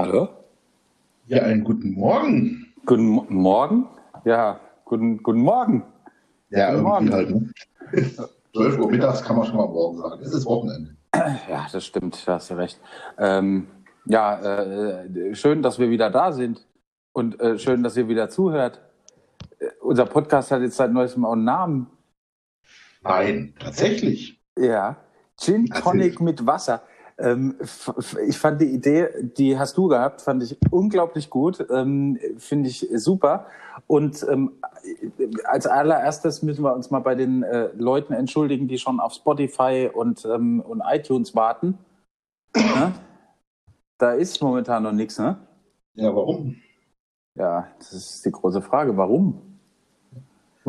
Hallo? Ja, einen guten Morgen. Guten Mo Morgen? Ja, guten, guten Morgen. Ja, Guten irgendwie Morgen. halt. Ne? 12 Uhr mittags kann man schon mal morgen sagen. Es ist Wochenende. Ja, das stimmt, da hast du recht. Ähm, ja, äh, schön, dass wir wieder da sind und äh, schön, dass ihr wieder zuhört. Äh, unser Podcast hat jetzt seit neuestem auch einen Namen. Nein, tatsächlich. Ja, Gin Tonic mit Wasser. Ähm, ich fand die Idee, die hast du gehabt, fand ich unglaublich gut, ähm, finde ich super. Und ähm, als allererstes müssen wir uns mal bei den äh, Leuten entschuldigen, die schon auf Spotify und, ähm, und iTunes warten. Ne? Da ist momentan noch nichts, ne? Ja, warum? Ja, das ist die große Frage. Warum? Du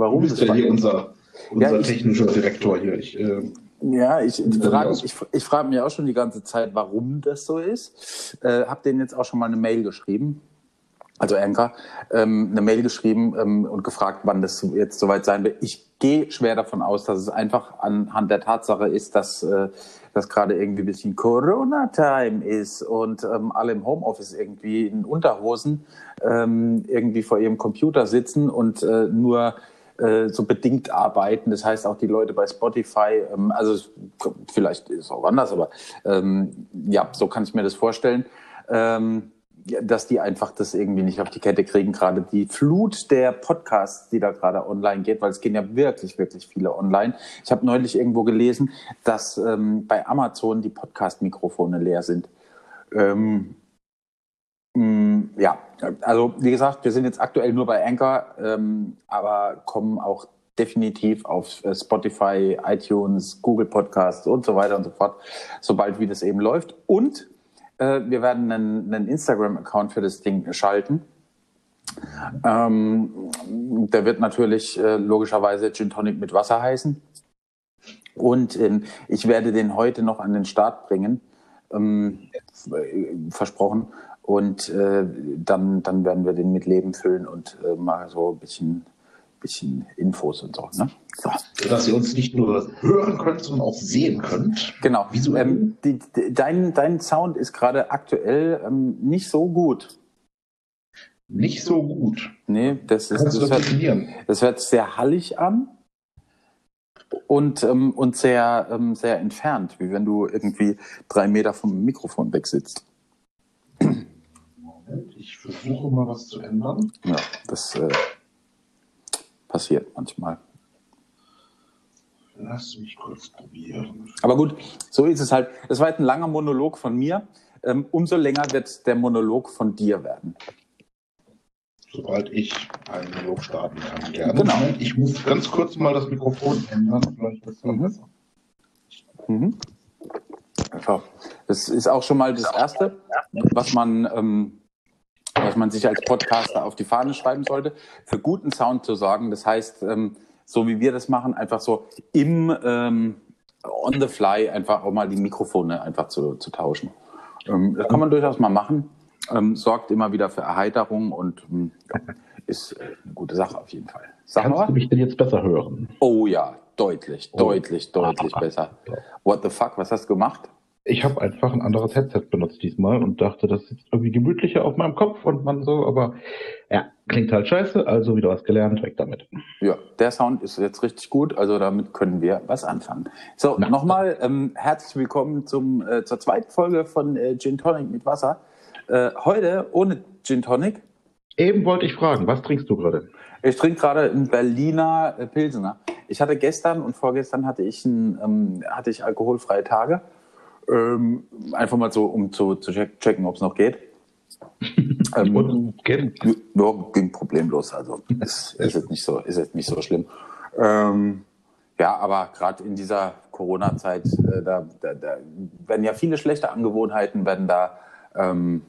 Warum? bist Das ja hier unser, unser Ja, ich- technischer Direktor hier. Ich, äh, Ja, ich, ich frage ich, ich frag mich auch schon die ganze Zeit, warum das so ist. Äh, hab denen jetzt auch schon mal eine Mail geschrieben, also Anker, ähm, eine Mail geschrieben ähm, und gefragt, wann das jetzt soweit sein wird. Ich gehe schwer davon aus, dass es einfach anhand der Tatsache ist, dass äh, das gerade irgendwie ein bisschen Corona-Time ist und ähm, alle im Homeoffice irgendwie in Unterhosen ähm, irgendwie vor ihrem Computer sitzen und äh, nur äh, so bedingt arbeiten. Das heißt auch die Leute bei Spotify, ähm, also vielleicht ist es auch anders, aber ähm, ja, so kann ich mir das vorstellen. Ähm, dass die einfach das irgendwie nicht auf die Kette kriegen, gerade die Flut der Podcasts, die da gerade online geht, weil es gehen ja wirklich, wirklich viele online. Ich habe neulich irgendwo gelesen, dass ähm, bei Amazon die Podcast-Mikrofone leer sind. Ähm, ja, also wie gesagt, wir sind jetzt aktuell nur bei Anchor, ähm, aber kommen auch definitiv auf äh, Spotify, iTunes, Google Podcasts und so weiter und so fort, sobald wie das eben läuft. Und äh, wir werden einen, einen Instagram-Account für das Ding schalten. Ähm, der wird natürlich äh, logischerweise Gin Tonic mit Wasser heißen. Und ähm, ich werde den heute noch an den Start bringen, ähm, äh, versprochen. Und äh, dann, dann werden wir den mit Leben füllen und äh, mal so ein bisschen, bisschen Infos und so. Ne? so. dass ihr uns nicht nur hören könnt, sondern auch sehen könnt. Genau. Visuell. Ähm, die, die, dein, dein Sound ist gerade aktuell ähm, nicht so gut. Nicht so gut. Nee, das ist das das hört, das hört sehr hallig an und, ähm, und sehr, ähm, sehr entfernt, wie wenn du irgendwie drei Meter vom Mikrofon weg sitzt. Ich versuche mal was zu ändern. Ja, das äh, passiert manchmal. Lass mich kurz probieren. Aber gut, so ist es halt. Das war jetzt ein langer Monolog von mir. Ähm, umso länger wird der Monolog von dir werden. Sobald ich einen Dialog starten kann. Gerne. Genau. Ich muss ganz kurz mal das Mikrofon ändern. Vielleicht es Mhm. besser. Mhm. Das ist auch schon mal das Erste, was man, ähm, was man sich als Podcaster auf die Fahne schreiben sollte, für guten Sound zu sorgen. Das heißt, ähm, so wie wir das machen, einfach so im ähm, on the fly einfach auch mal die Mikrofone einfach zu, zu tauschen. Ähm, das kann man durchaus mal machen. Ähm, sorgt immer wieder für Erheiterung und ähm, ja, ist äh, eine gute Sache auf jeden Fall. Sag Kannst mal. du mich denn jetzt besser hören? Oh ja, deutlich, Oh. deutlich, deutlich Ah. besser. What the fuck, was hast du gemacht? Ich habe einfach ein anderes Headset benutzt diesmal und dachte, das sitzt irgendwie gemütlicher auf meinem Kopf und man so, aber ja, klingt halt scheiße, also wieder was gelernt, weg damit. Ja, der Sound ist jetzt richtig gut, also damit können wir was anfangen. So, nochmal ähm, herzlich willkommen zum, äh, zur zweiten Folge von äh, Gin Tonic mit Wasser. Äh, heute ohne Gin Tonic. Eben wollte ich fragen, was trinkst du gerade? Ich trinke gerade einen Berliner äh, Pilsener. Ich hatte gestern und vorgestern hatte ich, ein, ähm, hatte ich alkoholfreie Tage. Ähm, einfach mal so, um zu, zu check, checken, ob es noch geht. ähm, Und geht? Ja, ging problemlos. Also ist, ist jetzt nicht so, ist jetzt nicht so schlimm. Ähm, ja, aber gerade in dieser Corona-Zeit, äh, da, da, da werden ja viele schlechte Angewohnheiten, werden da ähm,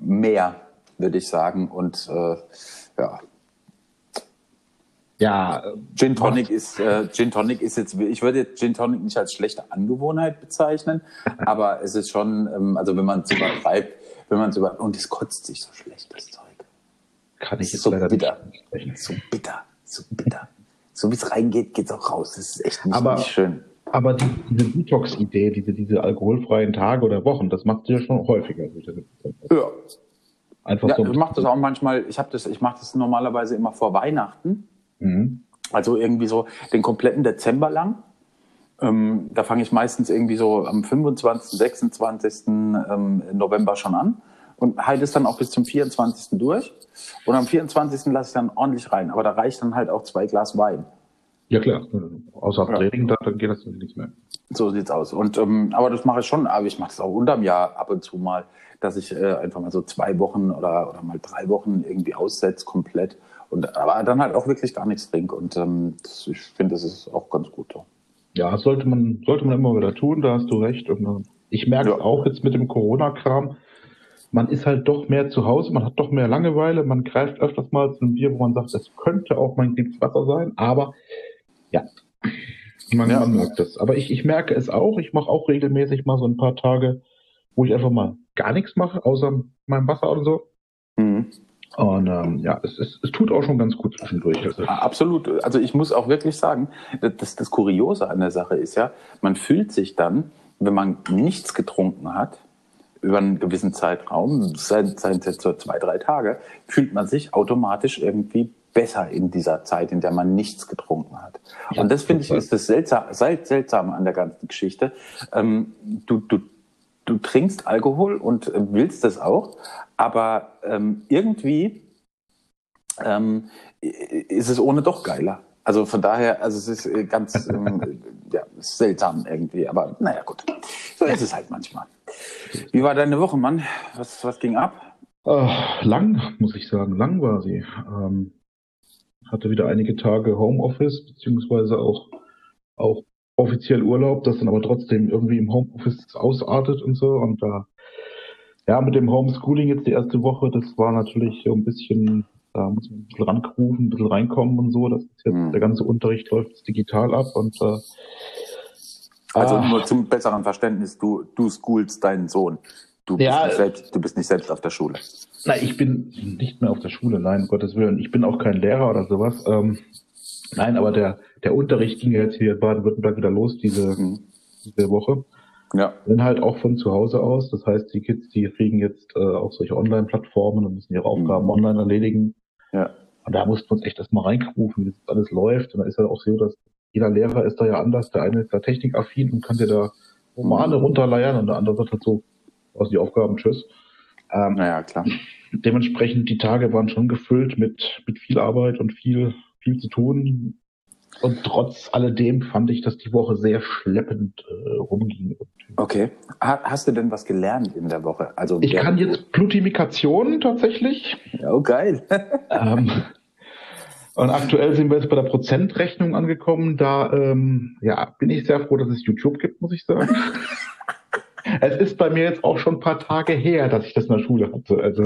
mehr, würde ich sagen. Und äh, ja, Ja, Gin Tonic ist äh, Gin Tonic ist jetzt, ich würde jetzt Gin Tonic nicht als schlechte Angewohnheit bezeichnen, aber es ist schon, ähm, also wenn man es übertreibt, wenn man es über und es kotzt sich so schlecht das Zeug. kann ich jetzt so leider bitter. nicht sprechen. So bitter, so bitter. So wie es reingeht, geht's auch raus. Das ist echt nicht, Aber- nicht schön. Aber die, diese Detox-Idee, diese, diese alkoholfreien Tage oder Wochen, das machst du ja schon häufiger. Ja, Einfach Ja, so. ich mache das auch manchmal, ich habe das, ich mache das normalerweise immer vor Weihnachten. Mhm. Also irgendwie so den kompletten Dezember lang. Ähm, da fange ich meistens irgendwie so am 25., 26. Ähm, November schon an und halte es dann auch bis zum 24. durch. Und am 24. lasse ich dann ordentlich rein. Aber da reicht dann halt auch zwei Glas Wein. Ja klar, außer Ja. Training, da, dann geht das nichts mehr. So sieht's aus. Und ähm, aber das mache ich schon, aber ich mache das auch unterm Jahr ab und zu mal, dass ich äh, einfach mal so zwei Wochen oder, oder mal drei Wochen irgendwie aussetze komplett. Und aber dann halt auch wirklich gar nichts trinke. Und ähm, das, ich finde, das ist auch ganz gut so. Ja, das sollte man, sollte man immer wieder tun, da hast du recht. Und äh, ich merke Ja. es auch jetzt mit dem Corona-Kram. Man ist halt doch mehr zu Hause, man hat doch mehr Langeweile, man greift öfters mal zu einem Bier, wo man sagt, das könnte auch mein Wasser sein, aber ja, man, Ja. man merkt das. Aber ich, ich merke es auch, ich mache auch regelmäßig mal so ein paar Tage, wo ich einfach mal gar nichts mache, außer meinem Wasser oder so. Mhm. Und ähm, ja, es, es, es tut auch schon ganz gut zwischendurch. Also, Absolut. Also ich muss auch wirklich sagen, das, das Kuriose an der Sache ist ja, man fühlt sich dann, wenn man nichts getrunken hat, über einen gewissen Zeitraum, seien es jetzt so zwei, drei Tage, fühlt man sich automatisch irgendwie besser in dieser Zeit, in der man nichts getrunken hat. Ja, Und das finde ich ist das Seltsame, sel- Seltsame an der ganzen Geschichte. Ähm, du, du, du trinkst Alkohol und willst das auch, aber ähm, irgendwie ähm, ist es ohne doch geiler. Also von daher, also es ist äh, ganz ähm, ja, seltsam irgendwie, aber naja, gut. So ist es halt manchmal. Wie war deine Woche, Mann? Was, was ging ab? Äh, lang, muss ich sagen, lang war sie. Ähm, hatte wieder einige Tage Homeoffice, beziehungsweise auch, auch offiziell Urlaub, das dann aber trotzdem irgendwie im Homeoffice ausartet und so. Und da, ja, mit dem Homeschooling jetzt die erste Woche, das war natürlich so ein bisschen, da muss man ein bisschen rankrufen, ein bisschen reinkommen und so. Das ist jetzt, Hm. der ganze Unterricht läuft jetzt digital ab und äh, Also ah, nur zum besseren Verständnis, du, du schoolst deinen Sohn. Du bist, Ja, nicht selbst, du bist nicht selbst auf der Schule. Na, ich bin nicht mehr auf der Schule, nein, um Gottes Willen. Ich bin auch kein Lehrer oder sowas. Ähm, nein, aber der, der Unterricht ging ja jetzt hier in Baden-Württemberg wieder los diese, Mhm. diese Woche. Ja. Dann halt auch von zu Hause aus. Das heißt, die Kids, die kriegen jetzt äh, auch solche Online-Plattformen und müssen ihre Aufgaben Mhm. online erledigen. Ja. Und da mussten wir uns echt erstmal reinrufen, wie das alles läuft. Und da ist ja auch so, dass jeder Lehrer ist da ja anders. Der eine ist da technikaffin und kann dir da Romane Mhm. runterleiern und der andere sagt halt so, aus die Aufgaben, tschüss. Ähm, Naja, klar. dementsprechend die Tage waren schon gefüllt mit, mit viel Arbeit und viel, viel zu tun. Und trotz alledem fand ich, dass die Woche sehr schleppend äh, rumging. Okay. Ha, hast du denn was gelernt in der Woche? Also Ich kann jetzt Blutimikation tatsächlich. Ja, oh, geil. ähm, und aktuell sind wir jetzt bei der Prozentrechnung angekommen. Da ja, ja, bin ich sehr froh, dass es YouTube gibt, muss ich sagen. es ist bei mir jetzt auch schon ein paar Tage her, dass ich das in der Schule hatte. Also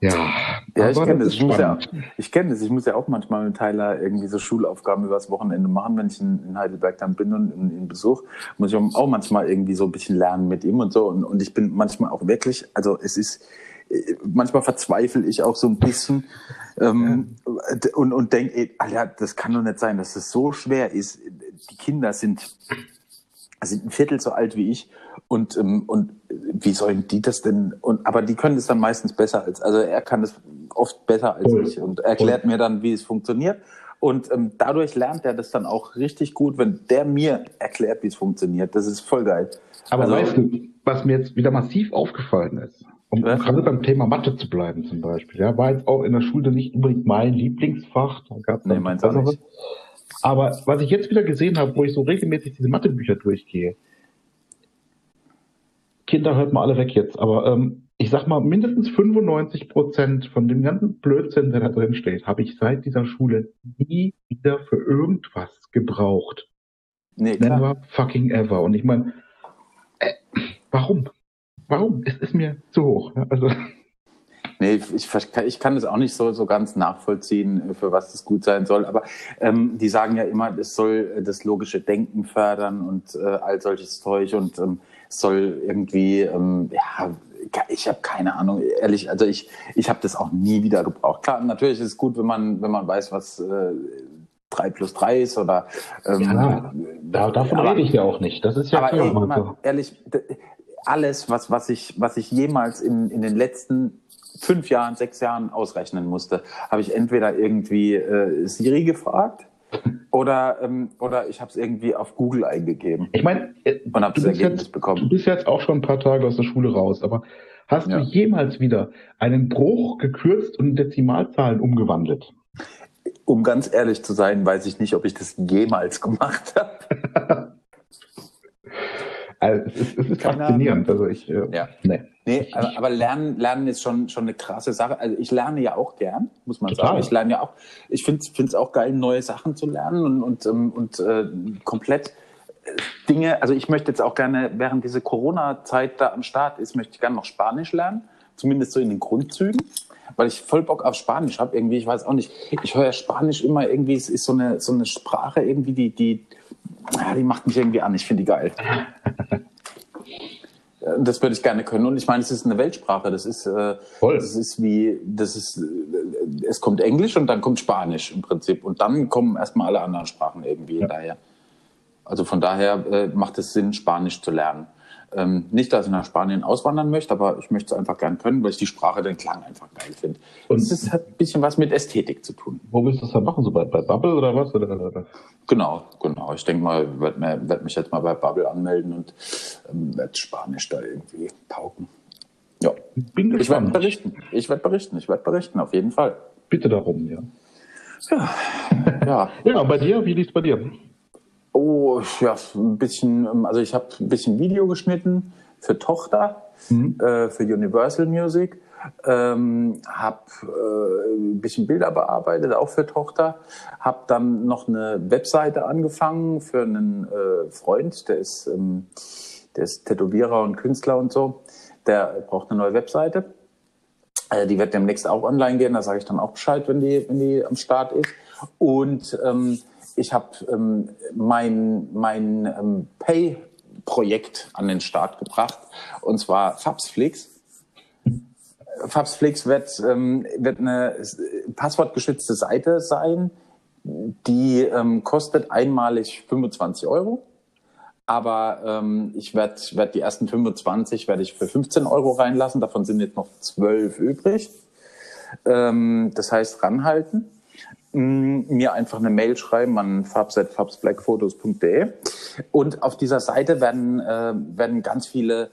ja, Ja, ich kenne das. Ich muss ja, ich kenne das. Ich muss ja auch manchmal mit Tyler irgendwie so Schulaufgaben übers Wochenende machen, wenn ich in, in Heidelberg dann bin und in, Besuch, muss ich auch manchmal irgendwie so ein bisschen lernen mit ihm und so. Und, und ich bin manchmal auch wirklich, also es ist, äh, manchmal verzweifle ich auch so ein bisschen ähm, und, und denke, ey, Alter, das kann doch nicht sein, dass das so schwer ist. Die Kinder sind, sind ein Viertel so alt wie ich und, ähm, und wie sollen die das denn? Und, aber die können das dann meistens besser als, also er kann das oft besser als Voll. ich und erklärt mir dann, wie es funktioniert. Und ähm, dadurch lernt er das dann auch richtig gut, wenn der mir erklärt, wie es funktioniert. Das ist voll geil. Aber Also- weißt du, was mir jetzt wieder massiv aufgefallen ist, um Was? gerade beim Thema Mathe zu bleiben zum Beispiel, ja, war jetzt auch in der Schule nicht unbedingt mein Lieblingsfach, da gab es Nee, meins auch nicht. Aber was ich jetzt wieder gesehen habe, wo ich so regelmäßig diese Mathebücher durchgehe, Kinder hört mal alle weg jetzt, aber ähm, ich sag mal, mindestens 95 Prozent von dem ganzen Blödsinn, der da drin steht, habe ich seit dieser Schule nie wieder für irgendwas gebraucht. Nee, klar. Never fucking ever. Und ich meine, äh, warum? Warum? Es ist mir zu hoch. Also, Nee, ich, ich kann das auch nicht so, so ganz nachvollziehen, für was das gut sein soll. Aber ähm, die sagen ja immer, es soll äh, das logische Denken fördern und äh, all solches Zeug und ähm, es soll irgendwie, ähm, ja, ich habe keine Ahnung, ehrlich, also ich, ich habe das auch nie wieder gebraucht. Klar, natürlich ist es gut, wenn man, wenn man weiß, was äh, 3 plus 3 ist oder ähm, Ja, da, davon aber- rede ich ja auch nicht. Das ist ja aber klar. ey, mal ehrlich, alles, was, was, ich, was ich jemals in, in den letzten fünf Jahren, sechs Jahren ausrechnen musste, habe ich entweder irgendwie äh, Siri gefragt oder, ähm, oder ich habe es irgendwie auf Google eingegeben. Ich meine, äh, und habe das Ergebnis jetzt, bekommen. Du bist jetzt auch schon ein paar Tage aus der Schule raus, aber hast ja. du jemals wieder einen Bruch gekürzt und Dezimalzahlen umgewandelt? Um ganz ehrlich zu sein, weiß ich nicht, ob ich das jemals gemacht habe. Also, es ist, es ist faszinierend. Also ich, äh, ja. nee. Nee, aber, aber, Lernen, Lernen ist schon, schon eine krasse Sache. Also ich lerne ja auch gern, muss man Total. sagen. Ich lerne ja auch, ich finde es auch geil, neue Sachen zu lernen und, und, ähm, und äh, komplett äh, Dinge, also ich möchte jetzt auch gerne, während diese Corona-Zeit da am Start ist, möchte ich gerne noch Spanisch lernen, zumindest so in den Grundzügen, weil ich voll Bock auf Spanisch habe irgendwie, ich weiß auch nicht, ich höre Spanisch immer irgendwie, es ist so eine, so eine Sprache irgendwie, die, die, ja, die macht mich irgendwie an, ich finde die geil. Das würde ich gerne können. Und ich meine, es ist eine Weltsprache. Das ist, äh, das ist wie, das ist, äh, es kommt Englisch und dann kommt Spanisch im Prinzip. Und dann kommen erstmal alle anderen Sprachen irgendwie ja. daher. Also von daher äh, macht es Sinn, Spanisch zu lernen. Ähm, nicht, dass ich nach Spanien auswandern möchte, aber ich möchte es einfach gern können, weil ich die Sprache, den Klang einfach geil finde. Und es hat ein bisschen was mit Ästhetik zu tun. Wo willst du das dann machen? So bei, bei Bubble oder was? Oder? Genau, genau. Ich denke mal, ich werde werd mich jetzt mal bei Bubble anmelden und ähm, werde Spanisch da irgendwie pauken. Ja. Bin ich werde berichten. Ich werde berichten. Ich werde berichten, auf jeden Fall. Bitte darum, ja. Ja. ja. ja, bei dir, wie liegt es bei dir? Oh, ja, ein bisschen, also ich habe ein bisschen Video geschnitten für Tochter, mhm. äh, für Universal Music, ähm, habe äh, ein bisschen Bilder bearbeitet, auch für Tochter, habe dann noch eine Webseite angefangen für einen äh, Freund, der ist, ähm, der ist Tätowierer und Künstler und so, der braucht eine neue Webseite. Äh, die wird demnächst auch online gehen, da sage ich dann auch Bescheid, wenn die, wenn die am Start ist. Und ähm, ich habe ähm, mein, mein ähm, Pay-Projekt an den Start gebracht, und zwar Fabsflix. Fabsflix wird, ähm, wird eine passwortgeschützte Seite sein, die ähm, kostet einmalig 25 Euro. Aber ähm, ich werde werd die ersten 25 werde ich für 15 Euro reinlassen. Davon sind jetzt noch 12 übrig. Ähm, das heißt, ranhalten. Mm, mir einfach eine Mail schreiben an fabset.fabsblackphotos.de und auf dieser Seite werden, äh, werden ganz viele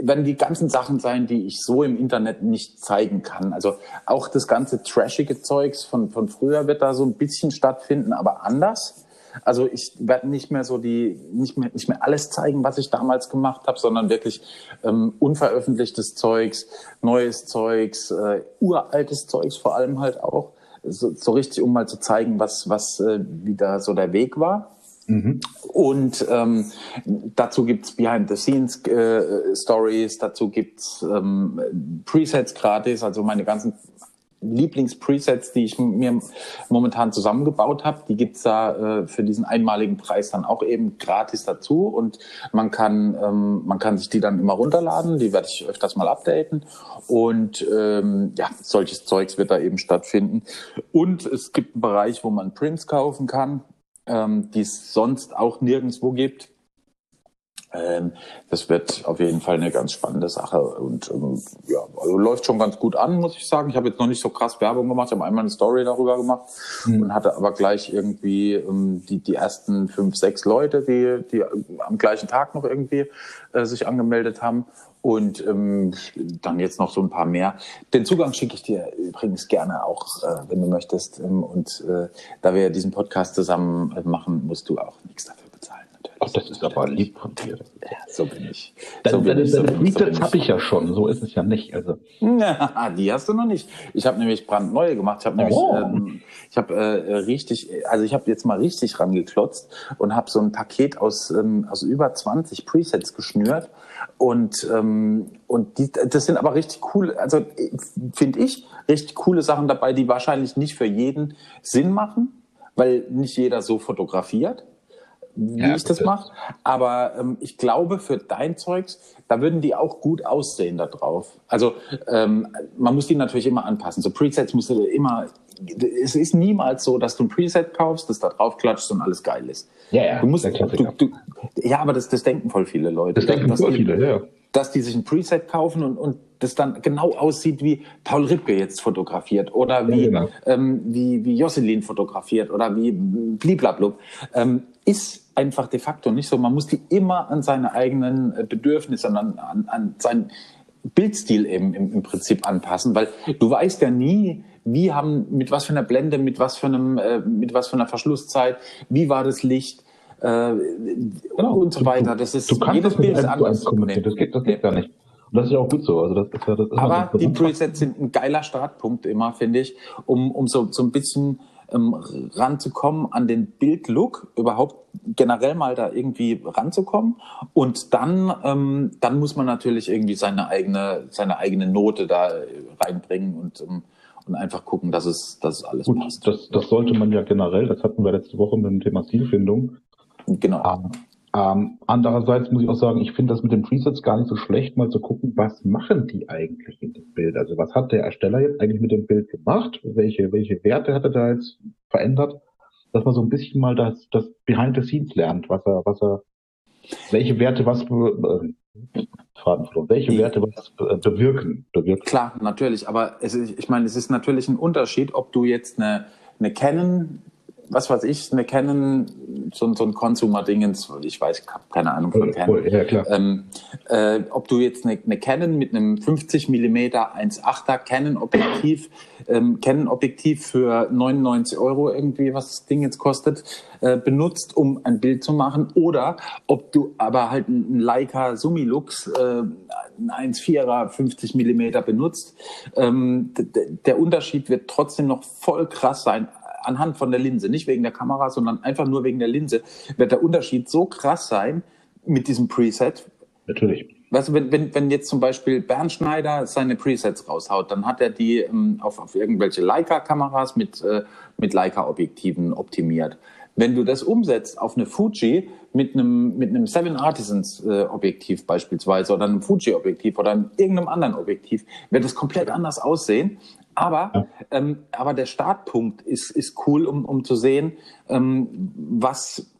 werden die ganzen Sachen sein, die ich so im Internet nicht zeigen kann. Also auch das ganze trashige Zeugs von, von früher wird da so ein bisschen stattfinden, aber anders. Also ich werde nicht mehr so die, nicht mehr, nicht mehr alles zeigen, was ich damals gemacht habe, sondern wirklich ähm, unveröffentlichtes Zeugs, neues Zeugs, äh, uraltes Zeugs vor allem halt auch so, so richtig, um mal zu zeigen, was, was äh, wieder so der Weg war. Mhm. Und ähm, dazu gibt's Behind-the-Scenes-Stories, äh, dazu gibt's ähm, Presets gratis, also meine ganzen Lieblings-Presets, die ich mir momentan zusammengebaut habe. Die gibt's da äh, für diesen einmaligen Preis dann auch eben gratis dazu und man kann, ähm, man kann sich die dann immer runterladen. Die werde ich öfters mal updaten und ähm, ja, solches Zeugs wird da eben stattfinden. Und es gibt einen Bereich, wo man Prints kaufen kann, ähm, die es sonst auch nirgendwo gibt. Ähm, das wird auf jeden Fall eine ganz spannende Sache und ähm, ja, also läuft schon ganz gut an, muss ich sagen. Ich habe jetzt noch nicht so krass Werbung gemacht, ich habe einmal eine Story darüber gemacht mhm. und hatte aber gleich irgendwie ähm, die, die ersten fünf, sechs Leute, die, die am gleichen Tag noch irgendwie äh, sich angemeldet haben und ähm, dann jetzt noch so ein paar mehr. Den Zugang schicke ich dir übrigens gerne auch, äh, wenn du möchtest. Ähm, und äh, da wir diesen Podcast zusammen machen, musst du auch nichts dafür Ach, das ist aber lieb von dir. Ja, so bin ich. So bin ich. So Features so habe ich ja schon, so ist es ja nicht. Also. Ja, die hast du noch nicht. Ich habe nämlich brandneue gemacht. Ich habe nämlich, oh. ähm, ich habe äh, richtig, also ich habe jetzt mal richtig rangeklotzt und habe so ein Paket aus, ähm, aus über 20 Presets geschnürt. Und, ähm, und die, das sind aber richtig cool, also finde ich, richtig coole Sachen dabei, die wahrscheinlich nicht für jeden Sinn machen, weil nicht jeder so fotografiert wie ja, ich das mache. Aber ähm, ich glaube, für dein Zeugs, da würden die auch gut aussehen da drauf. Also ähm, man muss die natürlich immer anpassen. So Presets musst du immer. Es ist niemals so, dass du ein Preset kaufst, das da drauf klatscht und alles geil ist. Ja, ja. Du musst, du, du, ja, aber das, das denken voll viele Leute. Das denken voll viele, ja. Dass die sich ein Preset kaufen und, und das dann genau aussieht, wie Paul Ripke jetzt fotografiert oder wie, ja, genau. ähm, wie, wie Jocelyn fotografiert oder wie bliblablub, ähm, ist einfach de facto nicht so. Man muss die immer an seine eigenen äh, Bedürfnisse, an, an, an seinen Bildstil eben im, im Prinzip anpassen, weil du weißt ja nie, wie haben, mit was für einer Blende, mit was für einem, äh, mit was für einer Verschlusszeit, wie war das Licht, äh, genau. und so weiter. Das ist, du kannst jedes das Bild ist anders. Das geht, das geht gar nicht. Und das ist ja auch gut so. Also das ist ja, das ist Aber die Presets sind ein geiler Startpunkt immer, finde ich, um, um so, so ein bisschen ähm, ranzukommen an den Bildlook, überhaupt generell mal da irgendwie ranzukommen. Und dann, ähm, dann muss man natürlich irgendwie seine eigene, seine eigene Note da reinbringen und, ähm, und einfach gucken, dass es, dass es alles Gut, passt. Das, das sollte man ja generell, das hatten wir letzte Woche mit dem Thema Stilfindung. Genau. Ähm, ähm, andererseits muss ich auch sagen, ich finde das mit den Presets gar nicht so schlecht, mal zu gucken, was machen die eigentlich in dem Bild? Also was hat der Ersteller jetzt eigentlich mit dem Bild gemacht? Welche, welche Werte hat er da jetzt verändert? Dass man so ein bisschen mal das, das Behind the Scenes lernt, was er, was er, welche Werte was, äh, welche Werte was äh, bewirken, bewirken. Klar, natürlich, aber es ich meine, es ist natürlich ein Unterschied, ob du jetzt eine, eine Canon was weiß ich, eine Canon, so, so ein Consumer-Dingens, ich weiß, ich habe keine Ahnung von Canon. Ja, klar. Ähm, äh, ob du jetzt eine, eine Canon mit einem 50 mm 1.8er Canon-Objektiv, ähm, Canon-Objektiv für 99 Euro irgendwie, was das Ding jetzt kostet, äh, benutzt, um ein Bild zu machen, oder ob du aber halt einen Leica Summilux, äh, ein 1.4er 50 mm benutzt. Ähm, der Unterschied wird trotzdem noch voll krass sein anhand von der Linse, nicht wegen der Kamera, sondern einfach nur wegen der Linse, wird der Unterschied so krass sein mit diesem Preset. Natürlich. Weißt du, wenn, wenn, wenn jetzt zum Beispiel Bernd Schneider seine Presets raushaut, dann hat er die ähm, auf, auf irgendwelche Leica-Kameras mit, äh, mit Leica-Objektiven optimiert. Wenn du das umsetzt auf eine Fuji mit einem, mit einem Seven Artisans äh, Objektiv beispielsweise oder einem Fuji Objektiv oder irgendeinem anderen Objektiv, wird das komplett anders aussehen. Aber, ja. ähm, aber der Startpunkt ist, ist cool, um, um zu sehen, ähm, was,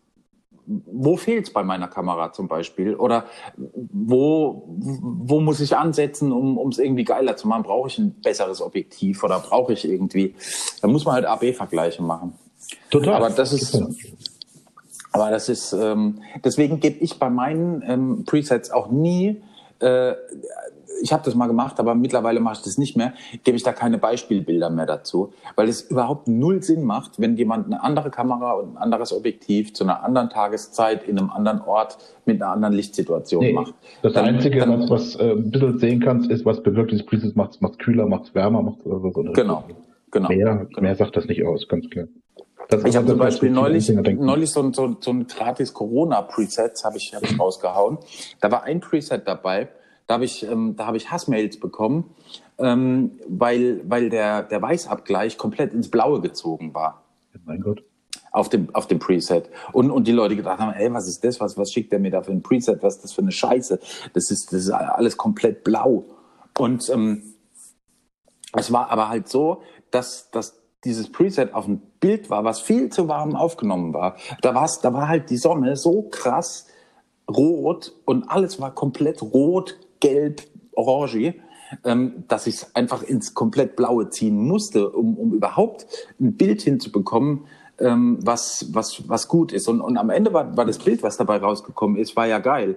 wo fehlt es bei meiner Kamera zum Beispiel? Oder wo, wo muss ich ansetzen, um es irgendwie geiler zu machen? Brauche ich ein besseres Objektiv oder brauche ich irgendwie, da muss man halt AB-Vergleiche machen. Total. Aber das ist, aber das ist, ähm, deswegen gebe ich bei meinen ähm, Presets auch nie äh, ich habe das mal gemacht, aber mittlerweile mache ich das nicht mehr, gebe ich da keine Beispielbilder mehr dazu, weil es überhaupt null Sinn macht, wenn jemand eine andere Kamera und ein anderes Objektiv zu einer anderen Tageszeit in einem anderen Ort mit einer anderen Lichtsituation nee, macht. Das dann, Einzige, dann, was, was äh, ein bisschen sehen kannst, ist, was bewirkt dieses Preset, macht es kühler, macht es wärmer, macht es so. Genau, genau. Mehr, genau. mehr sagt das nicht aus, ganz klar. Das ich habe zum Beispiel neulich, neulich so ein, so, so ein gratis Corona-Preset habe ich, hab ich rausgehauen. Da war ein Preset dabei, da habe ich, ähm, da habe ich Hassmails bekommen, ähm, weil, weil der, der Weißabgleich komplett ins Blaue gezogen war. Mein Gott. Auf dem, auf dem Preset. Und, und die Leute gedacht haben, ey, was ist das? Was, was schickt der mir da für ein Preset? Was ist das für eine Scheiße? Das ist, das ist alles komplett blau. Und ähm, es war aber halt so, dass, dass dieses Preset auf dem Bild war, was viel zu warm aufgenommen war. Da, war's, da war halt die Sonne so krass rot und alles war komplett rot, gelb, orange, ähm, dass ich es einfach ins komplett Blaue ziehen musste, um, um überhaupt ein Bild hinzubekommen, ähm, was, was, was gut ist. Und, und am Ende war, war das Bild, was dabei rausgekommen ist, war ja geil.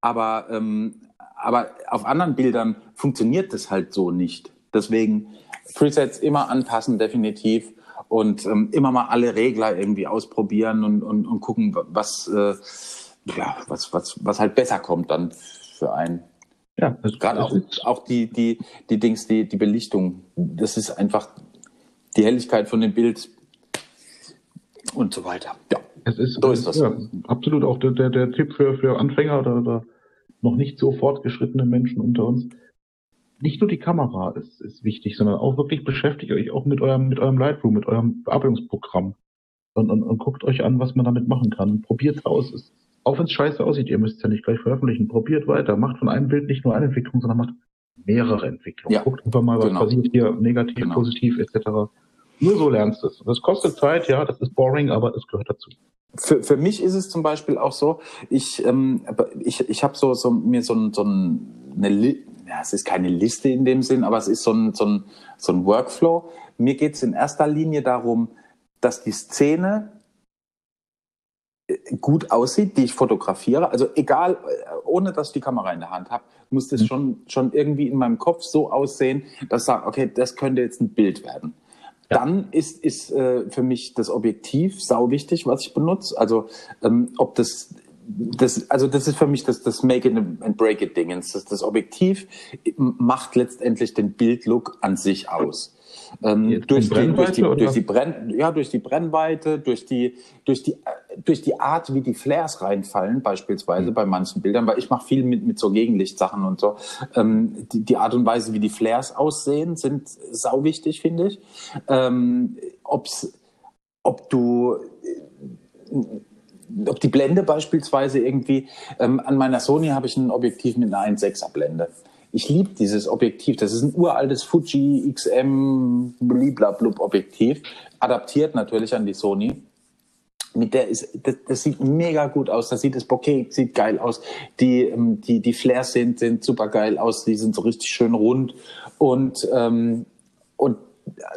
Aber, ähm, aber auf anderen Bildern funktioniert das halt so nicht. Deswegen Presets immer anpassen, definitiv. Und ähm, immer mal alle Regler irgendwie ausprobieren und, und, und gucken, was, äh, ja, was, was, was halt besser kommt dann für einen. Ja, also gerade auch, auch die, die, die Dings, die, die Belichtung. Das ist einfach die Helligkeit von dem Bild und so weiter. Ja, es ist, so ist das. Ja, absolut auch der, der, der Tipp für, für Anfänger oder, oder noch nicht so fortgeschrittene Menschen unter uns. Nicht nur die Kamera ist, ist wichtig, sondern auch wirklich beschäftigt euch auch mit eurem, mit eurem Lightroom, mit eurem Bearbeitungsprogramm und, und, und guckt euch an, was man damit machen kann. Probiert aus. Es auch wenn es scheiße aussieht, ihr müsst es ja nicht gleich veröffentlichen. Probiert weiter, macht von einem Bild nicht nur eine Entwicklung, sondern macht mehrere Entwicklungen. Ja. Guckt einfach mal, was genau. passiert hier, negativ, genau. positiv, etc. Nur so lernst du es. Das kostet Zeit, ja, das ist boring, aber es gehört dazu. Für, für mich ist es zum Beispiel auch so, ich, ähm, ich, ich habe so, so mir so, ein, so eine, Li ja, es ist keine Liste in dem Sinn, aber es ist so ein, so ein, so ein Workflow. Mir geht es in erster Linie darum, dass die Szene gut aussieht, die ich fotografiere. Also egal, äh, ohne dass ich die Kamera in der Hand habe, muss das mhm. schon, schon irgendwie in meinem Kopf so aussehen, dass ich sage, okay, das könnte jetzt ein Bild werden. Ja. Dann ist, ist äh, für mich das Objektiv sau wichtig, was ich benutze. Also ähm, ob das das, also das ist für mich das, das Make it and Break it Dingens. Das, das Objektiv macht letztendlich den Bildlook an sich aus. Ähm, durch, die, durch, die, durch, die Brenn, ja, durch die Brennweite, durch die, durch die, durch die Art, wie die Flares reinfallen, beispielsweise mhm. bei manchen Bildern, weil ich mache viel mit, mit so Gegenlichtsachen und so. Ähm, die, die Art und Weise, wie die Flares aussehen, sind sau wichtig, finde ich. Ähm, ob's, ob du ob die Blende beispielsweise irgendwie, ähm, an meiner Sony habe ich ein Objektiv mit einer 1,6er Blende. Ich liebe dieses Objektiv. Das ist ein uraltes Fuji XM bliblablub Objektiv, adaptiert natürlich an die Sony. Mit der ist, das, das sieht mega gut aus. Das sieht das Bokeh sieht geil aus. Die, ähm, die, die Flares sind, sind super geil aus. Die sind so richtig schön rund. Und, ähm, und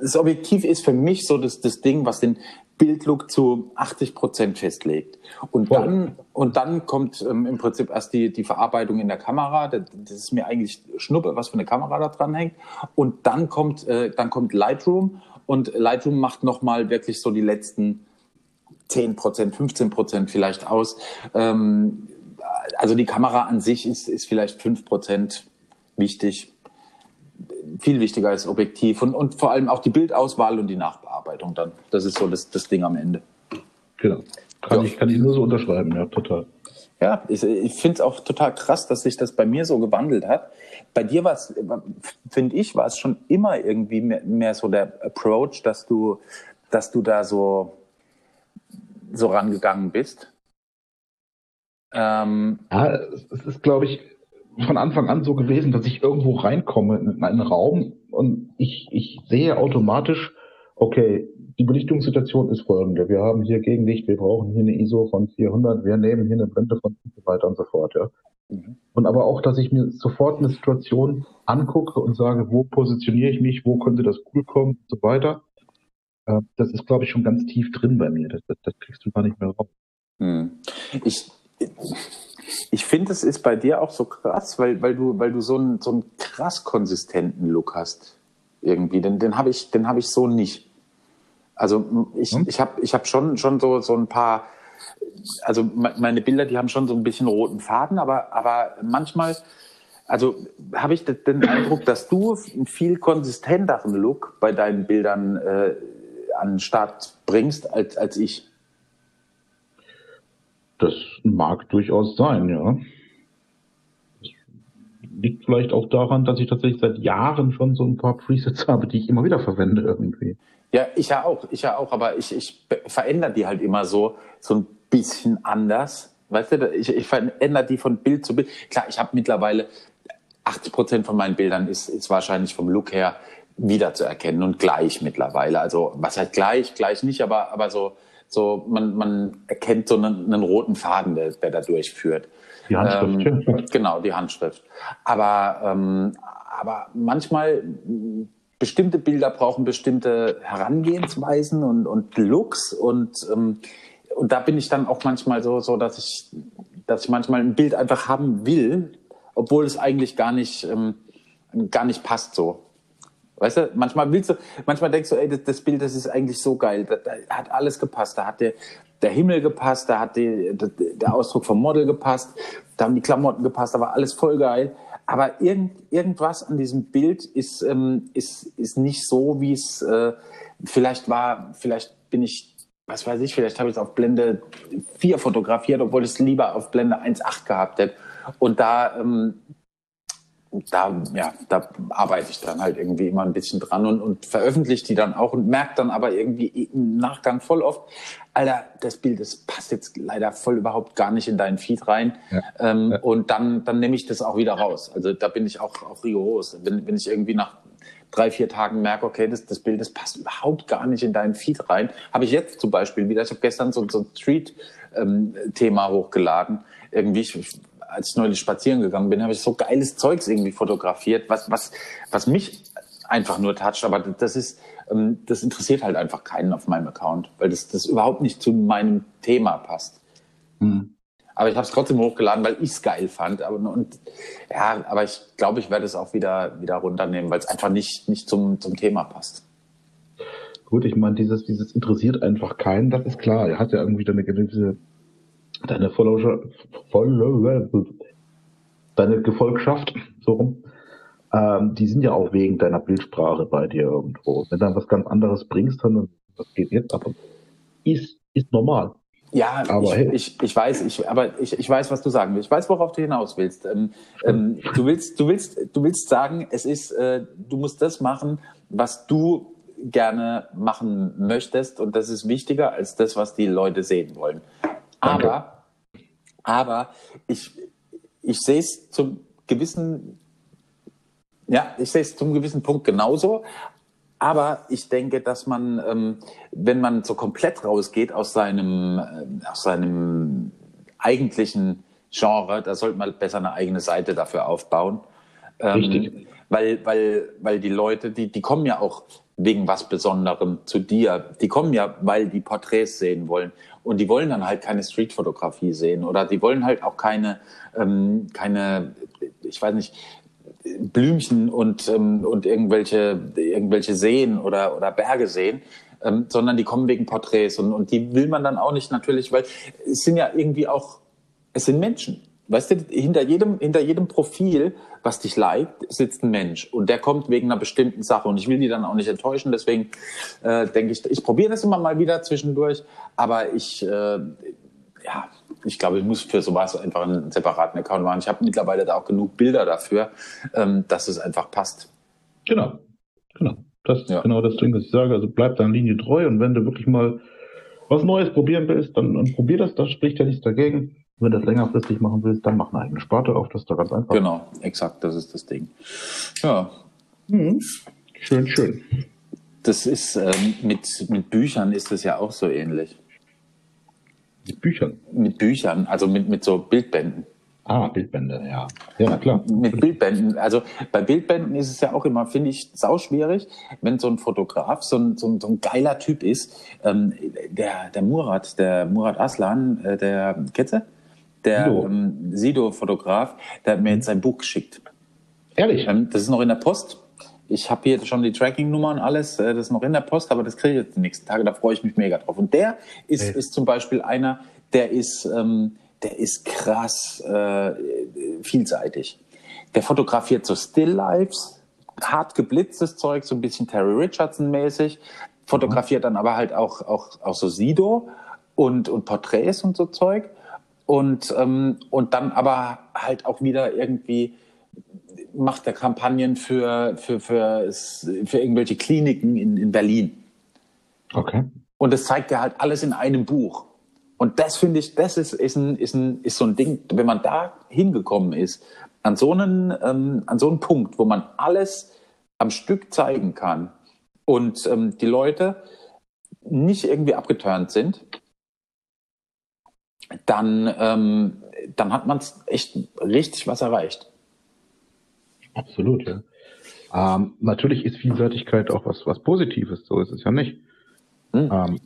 das Objektiv ist für mich so das, das Ding, was den, Bildlook zu 80 Prozent festlegt. Und Voll. dann, und dann kommt ähm, im Prinzip erst die, die Verarbeitung in der Kamera. Das, das, ist mir eigentlich Schnuppe, was für eine Kamera da dran hängt. Und dann kommt, äh, dann kommt Lightroom und Lightroom macht nochmal wirklich so die letzten 10 Prozent, 15 Prozent vielleicht aus. Ähm, also die Kamera an sich ist, ist vielleicht 5 Prozent wichtig viel wichtiger als Objektiv und, und vor allem auch die Bildauswahl und die Nachbearbeitung dann. Das ist so das, das Ding am Ende. Genau. Kann, ja. ich, kann ich nur so unterschreiben, ja, total. Ja, ich, ich finde es auch total krass, dass sich das bei mir so gewandelt hat. Bei dir war es, finde ich, war es schon immer irgendwie mehr, mehr, so der Approach, dass du, dass du da so, so rangegangen bist. Ähm, ja, es ist, glaube ich, von Anfang an so gewesen, dass ich irgendwo reinkomme in einen Raum und ich, ich sehe automatisch, okay, die Belichtungssituation ist folgende. Wir haben hier Gegenlicht, wir brauchen hier eine ISO von 400, wir nehmen hier eine Blende von und so weiter und so fort, ja. Mhm. Und aber auch, dass ich mir sofort eine Situation angucke und sage, wo positioniere ich mich, wo könnte das cool kommen und so weiter. Äh, das ist, glaube ich, schon ganz tief drin bei mir. Das, das, das kriegst du gar nicht mehr raus. Hm. Ich, ich finde, es ist bei dir auch so krass, weil, weil du, weil du so einen, so einen krass konsistenten Look hast. Irgendwie. Den, den habe ich, den habe ich so nicht. Also ich, hm? ich habe ich hab schon, schon so, so ein paar, also meine Bilder, die haben schon so ein bisschen roten Faden, aber, aber manchmal, also habe ich den Eindruck, dass du einen viel konsistenteren Look bei deinen Bildern äh, an den Start bringst als, als ich. Das mag durchaus sein, ja. Liegt vielleicht auch daran, dass ich tatsächlich seit Jahren schon so ein paar Presets habe, die ich immer wieder verwende irgendwie. Ja, ich ja auch, ich ja auch, aber ich, ich verändere die halt immer so, so ein bisschen anders. Weißt du, ich, ich verändere die von Bild zu Bild. Klar, ich habe mittlerweile 80 Prozent von meinen Bildern ist, ist wahrscheinlich vom Look her wiederzuerkennen und gleich mittlerweile. Also was halt gleich, gleich nicht, aber, aber so so, man, man erkennt so einen, einen roten Faden, der, der da durchführt. Die Handschrift. Ähm, genau, die Handschrift. Aber, ähm, aber manchmal bestimmte Bilder brauchen bestimmte Herangehensweisen und, und Looks und, ähm, und da bin ich dann auch manchmal so, so dass ich, dass ich manchmal ein Bild einfach haben will, obwohl es eigentlich gar nicht, ähm, gar nicht passt so. Weißt du, manchmal willst du, manchmal denkst du, ey, das, das Bild, das ist eigentlich so geil. Da, da, hat alles gepasst. Da hat der, der Himmel gepasst, da hat die, der, der Ausdruck vom Model gepasst, da haben die Klamotten gepasst, da war alles voll geil. Aber irgend, irgendwas an diesem Bild ist, ähm, ist, ist nicht so, wie es äh, vielleicht war. Vielleicht bin ich, was weiß ich, vielleicht habe ich es auf Blende 4 fotografiert, obwohl ich es lieber auf Blende 1.8 gehabt hätte. Und da, ähm, da, ja, da arbeite ich dann halt irgendwie immer ein bisschen dran und, und veröffentliche die dann auch und merke dann aber irgendwie im Nachgang voll oft, Alter, das Bild, das passt jetzt leider voll überhaupt gar nicht in deinen Feed rein. Ja. Ähm, ja. Und dann, dann nehme ich das auch wieder raus. Also da bin ich auch, auch rigoros. Wenn, wenn ich irgendwie nach drei, vier Tagen merke, okay, das, das Bild, das passt überhaupt gar nicht in deinen Feed rein. Habe ich jetzt zum Beispiel wieder, ich habe gestern so, so ein Street-Thema ähm, hochgeladen. Irgendwie, ich, als ich neulich spazieren gegangen bin, habe ich so geiles Zeugs irgendwie fotografiert, was, was, was mich einfach nur toucht. Aber das ist, ähm, das interessiert halt einfach keinen auf meinem Account, weil das, das überhaupt nicht zu meinem Thema passt. Mhm. Aber ich habe es trotzdem hochgeladen, weil ich es geil fand. Aber, und, ja, aber ich glaube, ich werde es auch wieder, wieder runternehmen, weil es einfach nicht, nicht zum, zum Thema passt. Gut, ich meine, dieses, dieses interessiert einfach keinen, das ist klar. Er hat ja irgendwie eine gewisse, deine Follower, Follower, deine Gefolgschaft, so rum, ähm, die sind ja auch wegen deiner Bildsprache bei dir irgendwo. Wenn du dann was ganz anderes bringst, dann, was geht jetzt ab? Ist, ist normal. Ja, aber ich, hey. ich, ich weiß, ich, aber ich, ich weiß, was du sagen willst. Ich weiß, worauf du hinaus willst. Ähm, ähm, du willst, du willst, du willst sagen, es ist, äh, du musst das machen, was du gerne machen möchtest, und das ist wichtiger als das, was die Leute sehen wollen. Danke. aber ich, ich sehe es zum gewissen, ja, ich sehe es zum gewissen Punkt genauso. Aber ich denke, dass man, ähm, wenn man so komplett rausgeht aus seinem, äh, aus seinem eigentlichen Genre, da sollte man besser eine eigene Seite dafür aufbauen. Ähm. Weil, weil, weil die Leute, die, die kommen ja auch wegen was Besonderem zu dir. Die kommen ja, weil die Porträts sehen wollen. Und die wollen dann halt keine Streetfotografie sehen oder die wollen halt auch keine, ähm, keine, ich weiß nicht, Blümchen und, ähm, und irgendwelche, irgendwelche Seen oder, oder Berge sehen, ähm, sondern die kommen wegen Porträts und, und die will man dann auch nicht natürlich, weil es sind ja irgendwie auch, es sind Menschen. Weißt du, hinter jedem, hinter jedem Profil, was dich liked, sitzt ein Mensch und der kommt wegen einer bestimmten Sache und ich will die dann auch nicht enttäuschen, deswegen äh, denke ich, ich probiere das immer mal wieder zwischendurch, aber ich, äh, ja, ich glaube, ich muss für sowas einfach einen separaten Account machen. Ich habe mittlerweile da auch genug Bilder dafür, ähm, dass es einfach passt. Genau, genau. Das ist ja. genau das Ding, was ich sage. Also bleib deiner Linie treu und wenn du wirklich mal was Neues probieren willst, dann, dann probier das, da spricht ja nichts dagegen. Wenn du das längerfristig machen willst, dann mach eine eigene Sparte auf, das ist doch ganz einfach. Genau, exakt, das ist das Ding. Ja. Mhm. Schön, schön. Das ist ähm, mit, mit Büchern ist das ja auch so ähnlich. Mit Büchern? Mit Büchern, also mit, mit so Bildbänden. Ah, Bildbände, ja. Ja, klar. Mit Bildbänden. Also bei Bildbänden ist es ja auch immer, finde ich, sau schwierig, wenn so ein Fotograf so ein, so ein, so ein geiler Typ ist. Ähm, der, der Murat, der Murat Aslan, äh, der Kette, der. Ähm, Sido-Fotograf, der hat mir jetzt sein Buch geschickt. Ehrlich? Ähm, das ist noch in der Post. Ich habe hier schon die Tracking-Nummer und alles, äh, das ist noch in der Post, aber das kriege ich jetzt die nächsten Tage, da freue ich mich mega drauf. Und der ist, hey. ist zum Beispiel einer, der ist, ähm, der ist krass äh, vielseitig. Der fotografiert so Still-Lives, hart geblitztes Zeug, so ein bisschen Terry Richardson-mäßig, fotografiert dann aber halt auch, auch, auch so Sido und, und Porträts und so Zeug. Und, ähm, und dann aber halt auch wieder irgendwie macht er Kampagnen für, für, für, für irgendwelche Kliniken in, in Berlin. Okay. Und das zeigt er halt alles in einem Buch. Und das finde ich, das ist, ist, ein, ist, ein, ist so ein Ding, wenn man da hingekommen ist, an so, einen, ähm, an so einen Punkt, wo man alles am Stück zeigen kann und ähm, die Leute nicht irgendwie abgeturnt sind, dann, ähm, dann hat man echt richtig was erreicht. Absolut, ja. Ähm, natürlich ist Vielseitigkeit auch was, was Positives, so ist es ja nicht. Hm. Ähm,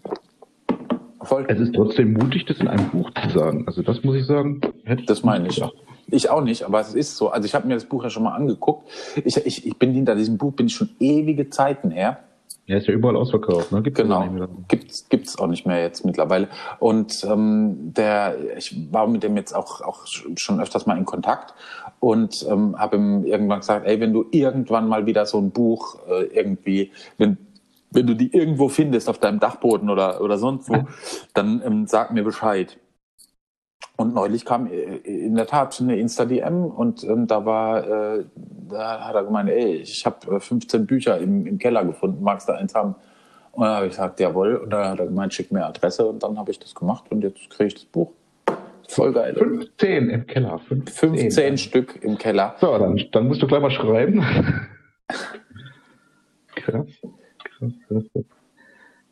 Voll. Es ist trotzdem mutig, das in einem Buch zu sagen. Also das muss ich sagen, hätte ich Das meine ich. Gedacht. Ich auch nicht, aber es ist so. Also ich habe mir das Buch ja schon mal angeguckt. Ich, ich, ich bin hinter diesem Buch bin ich schon ewige Zeiten her. Ja, ist ja überall ausverkauft, ne? Gibt's genau. Gibt's, gibt's auch nicht mehr jetzt mittlerweile. Und ähm, der, ich war mit dem jetzt auch, auch schon öfters mal in Kontakt und ähm, habe ihm irgendwann gesagt, ey, wenn du irgendwann mal wieder so ein Buch äh, irgendwie, wenn, wenn du die irgendwo findest auf deinem Dachboden oder, oder sonst wo, dann ähm, sag mir Bescheid. Und neulich kam äh, in der Tat eine Insta-DM und ähm, da war, äh, da hat er gemeint, ey, ich habe 15 Bücher im, im Keller gefunden, magst du eins haben? Und dann habe ich gesagt, jawohl. Und dann hat er gemeint, schick mir Adresse und dann habe ich das gemacht und jetzt kriege ich das Buch. Voll geil. 15 im Keller. 15, 15 Stück im Keller. So, dann, dann musst du gleich mal schreiben. Krass. Krass, krass.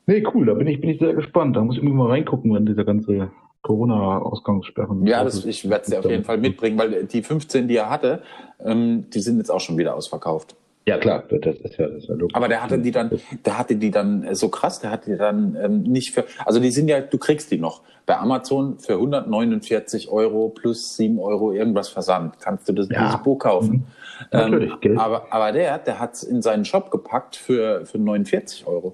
Nee, cool, da bin ich, bin ich sehr gespannt. Da muss ich irgendwie mal reingucken, wenn dieser ganze Corona-Ausgangssperren. Ja, das, ich werde sie auf jeden Fall mitbringen, weil die 15, die er hatte, ähm, die sind jetzt auch schon wieder ausverkauft. Ja, klar, das ist ja, das ist ja logisch. Aber der hatte die dann, der hatte die dann äh, so krass, der hatte die dann ähm, nicht für, also die sind ja, du kriegst die noch. Bei Amazon für 149 Euro plus 7 Euro irgendwas Versand. Kannst du das, Ja. dieses Buch kaufen. Mhm. Natürlich, ähm, Geld. aber, aber der, der hat es in seinen Shop gepackt für, für 49 Euro.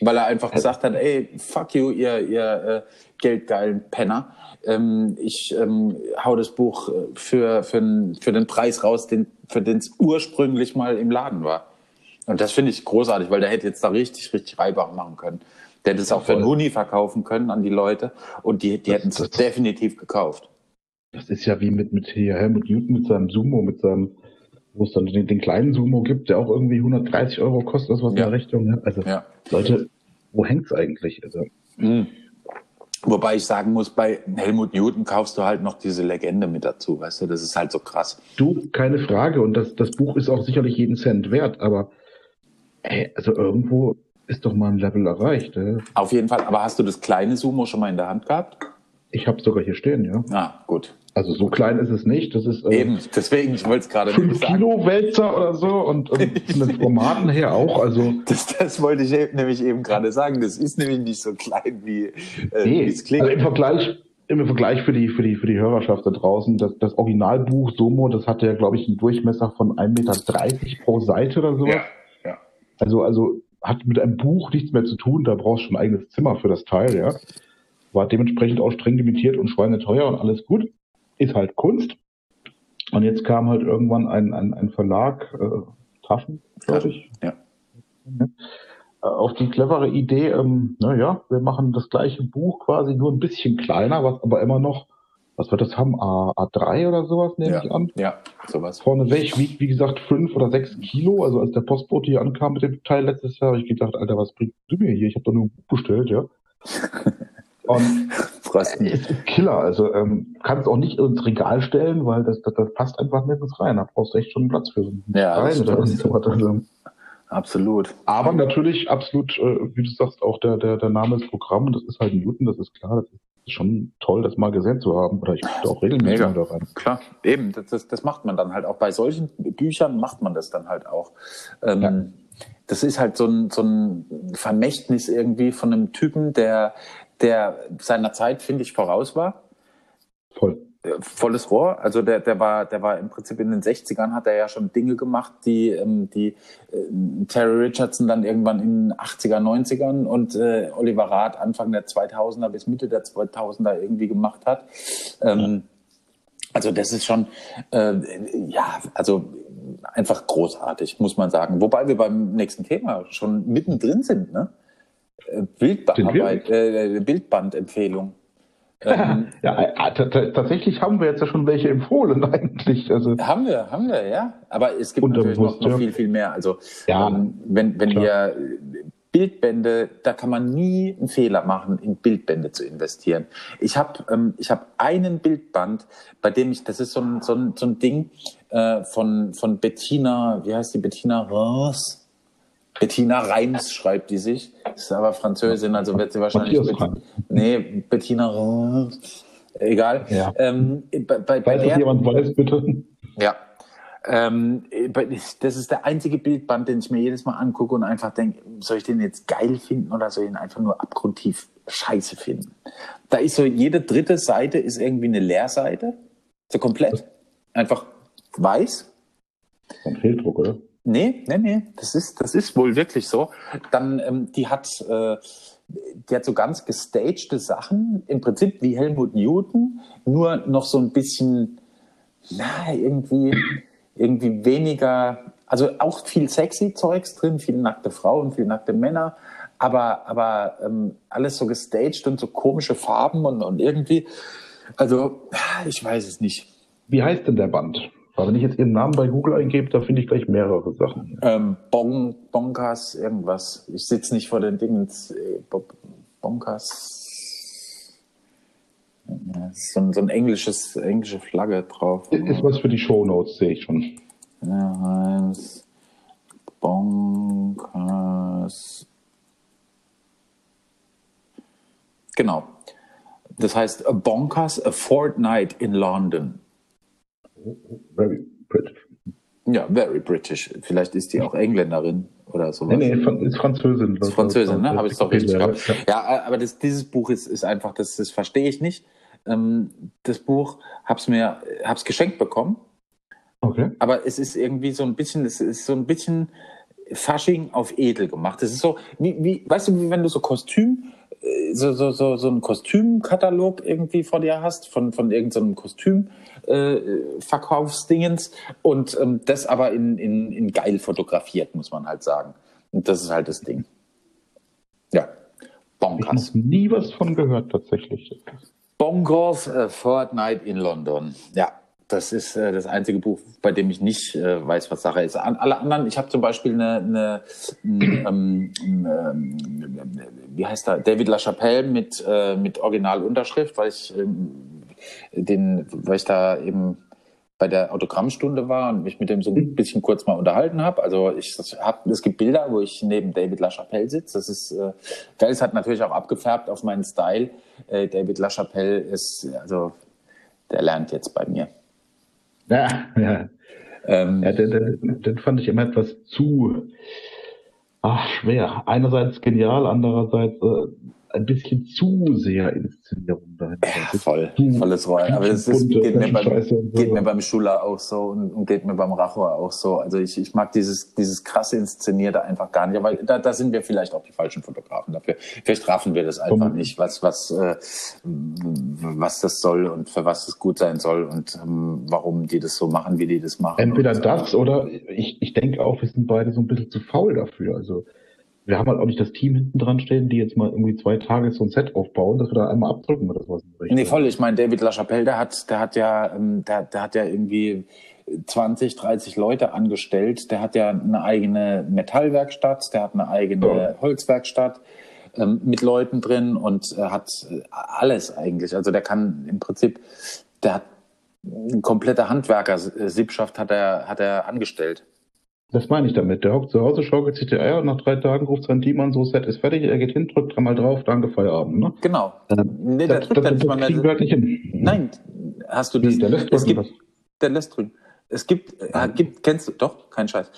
Weil er einfach gesagt hat, ey, fuck you, ihr, ihr äh, geldgeilen Penner. Ähm, ich ähm, hau das Buch äh, für, für, den- für den Preis raus, den, für den es ursprünglich mal im Laden war. Und das finde ich großartig, weil der hätte jetzt da richtig, richtig Reibach machen können. Der hätte es auch für einen. Huni verkaufen können an die Leute und die, die hätten es definitiv gekauft. Das ist ja wie mit, mit hier Helmut Newton mit seinem Sumo, mit seinem, wo es dann den, den kleinen Sumo gibt, der auch irgendwie 130 Euro kostet, das was in Ja. der Richtung. Ja? Also, Ja. Leute, wo hängt's eigentlich? Also, Mhm. Wobei ich sagen muss, bei Helmut Newton kaufst du halt noch diese Legende mit dazu, weißt du, das ist halt so krass. du, keine Frage. Und das, das Buch ist auch sicherlich jeden Cent wert, aber ey, also irgendwo ist doch mal ein Level erreicht. Äh? Auf jeden Fall, aber hast du das kleine Sumo schon mal in der Hand gehabt? Ich habe sogar hier stehen, ja. Ah, gut. Also so klein ist es nicht. Das ist äh, Eben, deswegen, ich wollte es gerade 5 sagen. Kilo Wälzer oder so und, und von den Formaten her auch. Also Das, das wollte ich eben, nämlich eben gerade sagen. Das ist nämlich nicht so klein, wie, äh, Nee, es klingt. also im Vergleich, im Vergleich für die, für die, für die Hörerschaft da draußen, das, das Originalbuch Somo, das hatte ja, glaube ich, einen Durchmesser von 1,30 Meter pro Seite oder sowas. ja, ja. Also, also hat mit einem Buch nichts mehr zu tun, da brauchst du schon ein eigenes Zimmer für das Teil, ja. War dementsprechend auch streng limitiert und schweineteuer und alles gut. Ist halt Kunst. Und jetzt kam halt irgendwann ein, ein, ein Verlag, äh, Taschen, glaube ich, Ja. äh, auf die clevere Idee, ähm, naja, wir machen das gleiche Buch quasi nur ein bisschen kleiner, was aber immer noch, was wird das haben, A, A3 oder sowas, nehme Ja. ich an. ja, sowas. Vorneweg wiegt, wie gesagt, fünf oder sechs Kilo. Also als der Postbote hier ankam mit dem Teil letztes Jahr, habe ich gedacht, Alter, was bringst du mir hier? Ich habe doch nur ein Buch bestellt, ja. Und ist Killer. Also ähm, kannst auch nicht ins Regal stellen, weil das, das, das passt einfach nirgends rein. Da brauchst du echt schon Platz für so ein Ja, Rein oder. Also, Absolut. aber natürlich absolut, äh, wie du sagst, auch der, der, der Name des Programms, das ist halt Newton, das ist klar. Das ist schon toll, das mal gesehen zu haben. Oder ich gucke auch regelmäßig Mega. mal da rein. Klar, eben, das, das, das macht man dann halt auch. Bei solchen Büchern macht man das dann halt auch. Ähm, Ja. Das ist halt so ein, so ein Vermächtnis irgendwie von einem Typen, der, der seiner Zeit, finde ich, voraus war. Voll. Äh, volles Rohr. Also der, der war, der war im Prinzip in den 60ern hat er ja schon Dinge gemacht, die, ähm, die äh, Terry Richardson dann irgendwann in den 80er, 90ern und äh, Oliver Rath Anfang der 2000er bis Mitte der 2000er irgendwie gemacht hat. Ähm, also das ist schon, äh, ja, also einfach großartig, muss man sagen. Wobei wir beim nächsten Thema schon mittendrin sind, ne? Äh, Bildbearbeit, äh, Bildbandempfehlung. Ähm, Ja, äh, t- tatsächlich haben wir jetzt ja schon welche empfohlen eigentlich. Also Haben wir, haben wir, ja. Aber es gibt natürlich noch, noch viel, viel mehr. Also Ja, ähm, wenn, wenn klar. ihr Bildbände, da kann man nie einen Fehler machen, in Bildbände zu investieren. Ich habe ähm, ich hab einen Bildband, bei dem ich, das ist so ein, so ein, so ein Ding äh, von, von Bettina, wie heißt die, Bettina Reims? Bettina Reims schreibt die sich. Ist aber Französin, also wird sie wahrscheinlich. Reims. nee, Bettina Reims. Egal. Ja. Ähm, bei, bei, bei der, jemand weiß, bitte. ja. Ähm, das ist der einzige Bildband, den ich mir jedes Mal angucke und einfach denke, soll ich den jetzt geil finden oder soll ich ihn einfach nur abgrundtief scheiße finden? Da ist so, jede dritte Seite ist irgendwie eine Leerseite. So komplett. Einfach weiß. Ein Fehldruck, oder? Nee, nee, nee, das ist, das ist wohl wirklich so. Dann, ähm, die hat, äh, die hat so ganz gestagte Sachen, im Prinzip wie Helmut Newton, nur noch so ein bisschen, na, irgendwie, irgendwie weniger, also auch viel sexy Zeugs drin, viel nackte Frauen, viel nackte Männer, aber, aber ähm, alles so gestaged und so komische Farben und, und irgendwie, also ich weiß es nicht. Wie heißt denn der Band? Weil wenn ich jetzt Ihren Namen bei Google eingebe, da finde ich gleich mehrere Sachen. Ähm, bon, Bonkers, irgendwas. Ich sitze nicht vor den Dingen. äh, Bo- Bonkers. Ja, ist so, ein, so ein englisches, englische Flagge drauf. Ist was für die Shownotes, sehe ich schon. Ja, Reims. Bonkers. Genau. Das heißt Bonkers, A Fortnight in London. Very British. Ja, very British. Vielleicht ist die auch Engländerin oder sowas. Nee, nee, ist Französin. Ist Französin, ne? Habe ich es doch richtig Ja, gehabt. ja. Aber das, dieses Buch ist, ist einfach, das, das verstehe ich nicht. Ähm, das Buch hab's mir, hab's geschenkt bekommen, Okay. aber es ist irgendwie so ein bisschen, es ist so ein bisschen Fasching auf edel gemacht. Es ist so, wie, wie, weißt du, wie wenn du so Kostüm, so, so, so, so einen Kostümkatalog irgendwie vor dir hast, von, von irgendeinem Kostüm, äh, Verkaufsdingens und ähm, das aber in, in, in geil fotografiert, muss man halt sagen. Und das ist halt das Ding. Ja. Ich Bonkers. noch nie was von gehört, tatsächlich. Bonkers äh, Fortnite in London. Ja, das ist äh, das einzige Buch, bei dem ich nicht äh, weiß, was Sache ist. An alle anderen, ich habe zum Beispiel eine, eine ähm, ähm, wie heißt da, David LaChapelle mit, äh, mit Originalunterschrift, weil ich ähm, den, weil ich da eben bei der Autogrammstunde war und mich mit dem so ein bisschen kurz mal unterhalten habe. Also ich hab, es gibt Bilder, wo ich neben David LaChapelle sitze. Das ist äh, geil. Es hat natürlich auch abgefärbt auf meinen Style. Äh, David LaChapelle ist, also der lernt jetzt bei mir. Ja, ja. Ähm, ja den, den, den fand ich immer etwas zu ach, schwer. Einerseits genial, andererseits äh, ein bisschen zu sehr Inszenierung dahinter. Ja, voll, volles Rollen. Aber das ist, geht, mir beim, geht mir beim Schuler auch so und, und geht mir beim Rachor auch so. Also ich, ich mag dieses, dieses krasse Inszenierte einfach gar nicht. Aber da, da sind wir vielleicht auch die falschen Fotografen dafür. Vielleicht raffen wir das einfach nicht, was, was, äh, was das soll und für was es gut sein soll und ähm, warum die das so machen, wie die das machen. Entweder das oder ich, ich denke auch, wir sind beide so ein bisschen zu faul dafür. Also wir haben halt auch nicht das Team hinten dran stehen, die jetzt mal irgendwie zwei Tage so ein Set aufbauen, dass wir da einmal abdrücken oder sowas. Nee, voll. Ich meine, David LaChapelle, der hat, der hat ja, ähm, der, der hat ja irgendwie 20, 30 Leute angestellt. Der hat ja eine eigene Metallwerkstatt, der hat eine eigene Ja. Holzwerkstatt ähm, mit Leuten drin und äh, hat äh, alles eigentlich. Also der kann im Prinzip, der hat eine komplette Handwerker-Sippschaft hat er, hat er angestellt. Das meine ich damit. Der hockt zu Hause, schaukelt sich die Eier und nach drei Tagen ruft sein Team an, so Set ist fertig, er geht hin, drückt dreimal drauf, danke, Feierabend. Ne? Genau. Ähm, Nee, der das drückt das, nicht mal mehr. halt nicht hin. Nein, hast du das? Wie, der lässt es drücken gibt. Der lässt drücken. Es gibt, äh, gibt, kennst du, doch, kein Scheiß.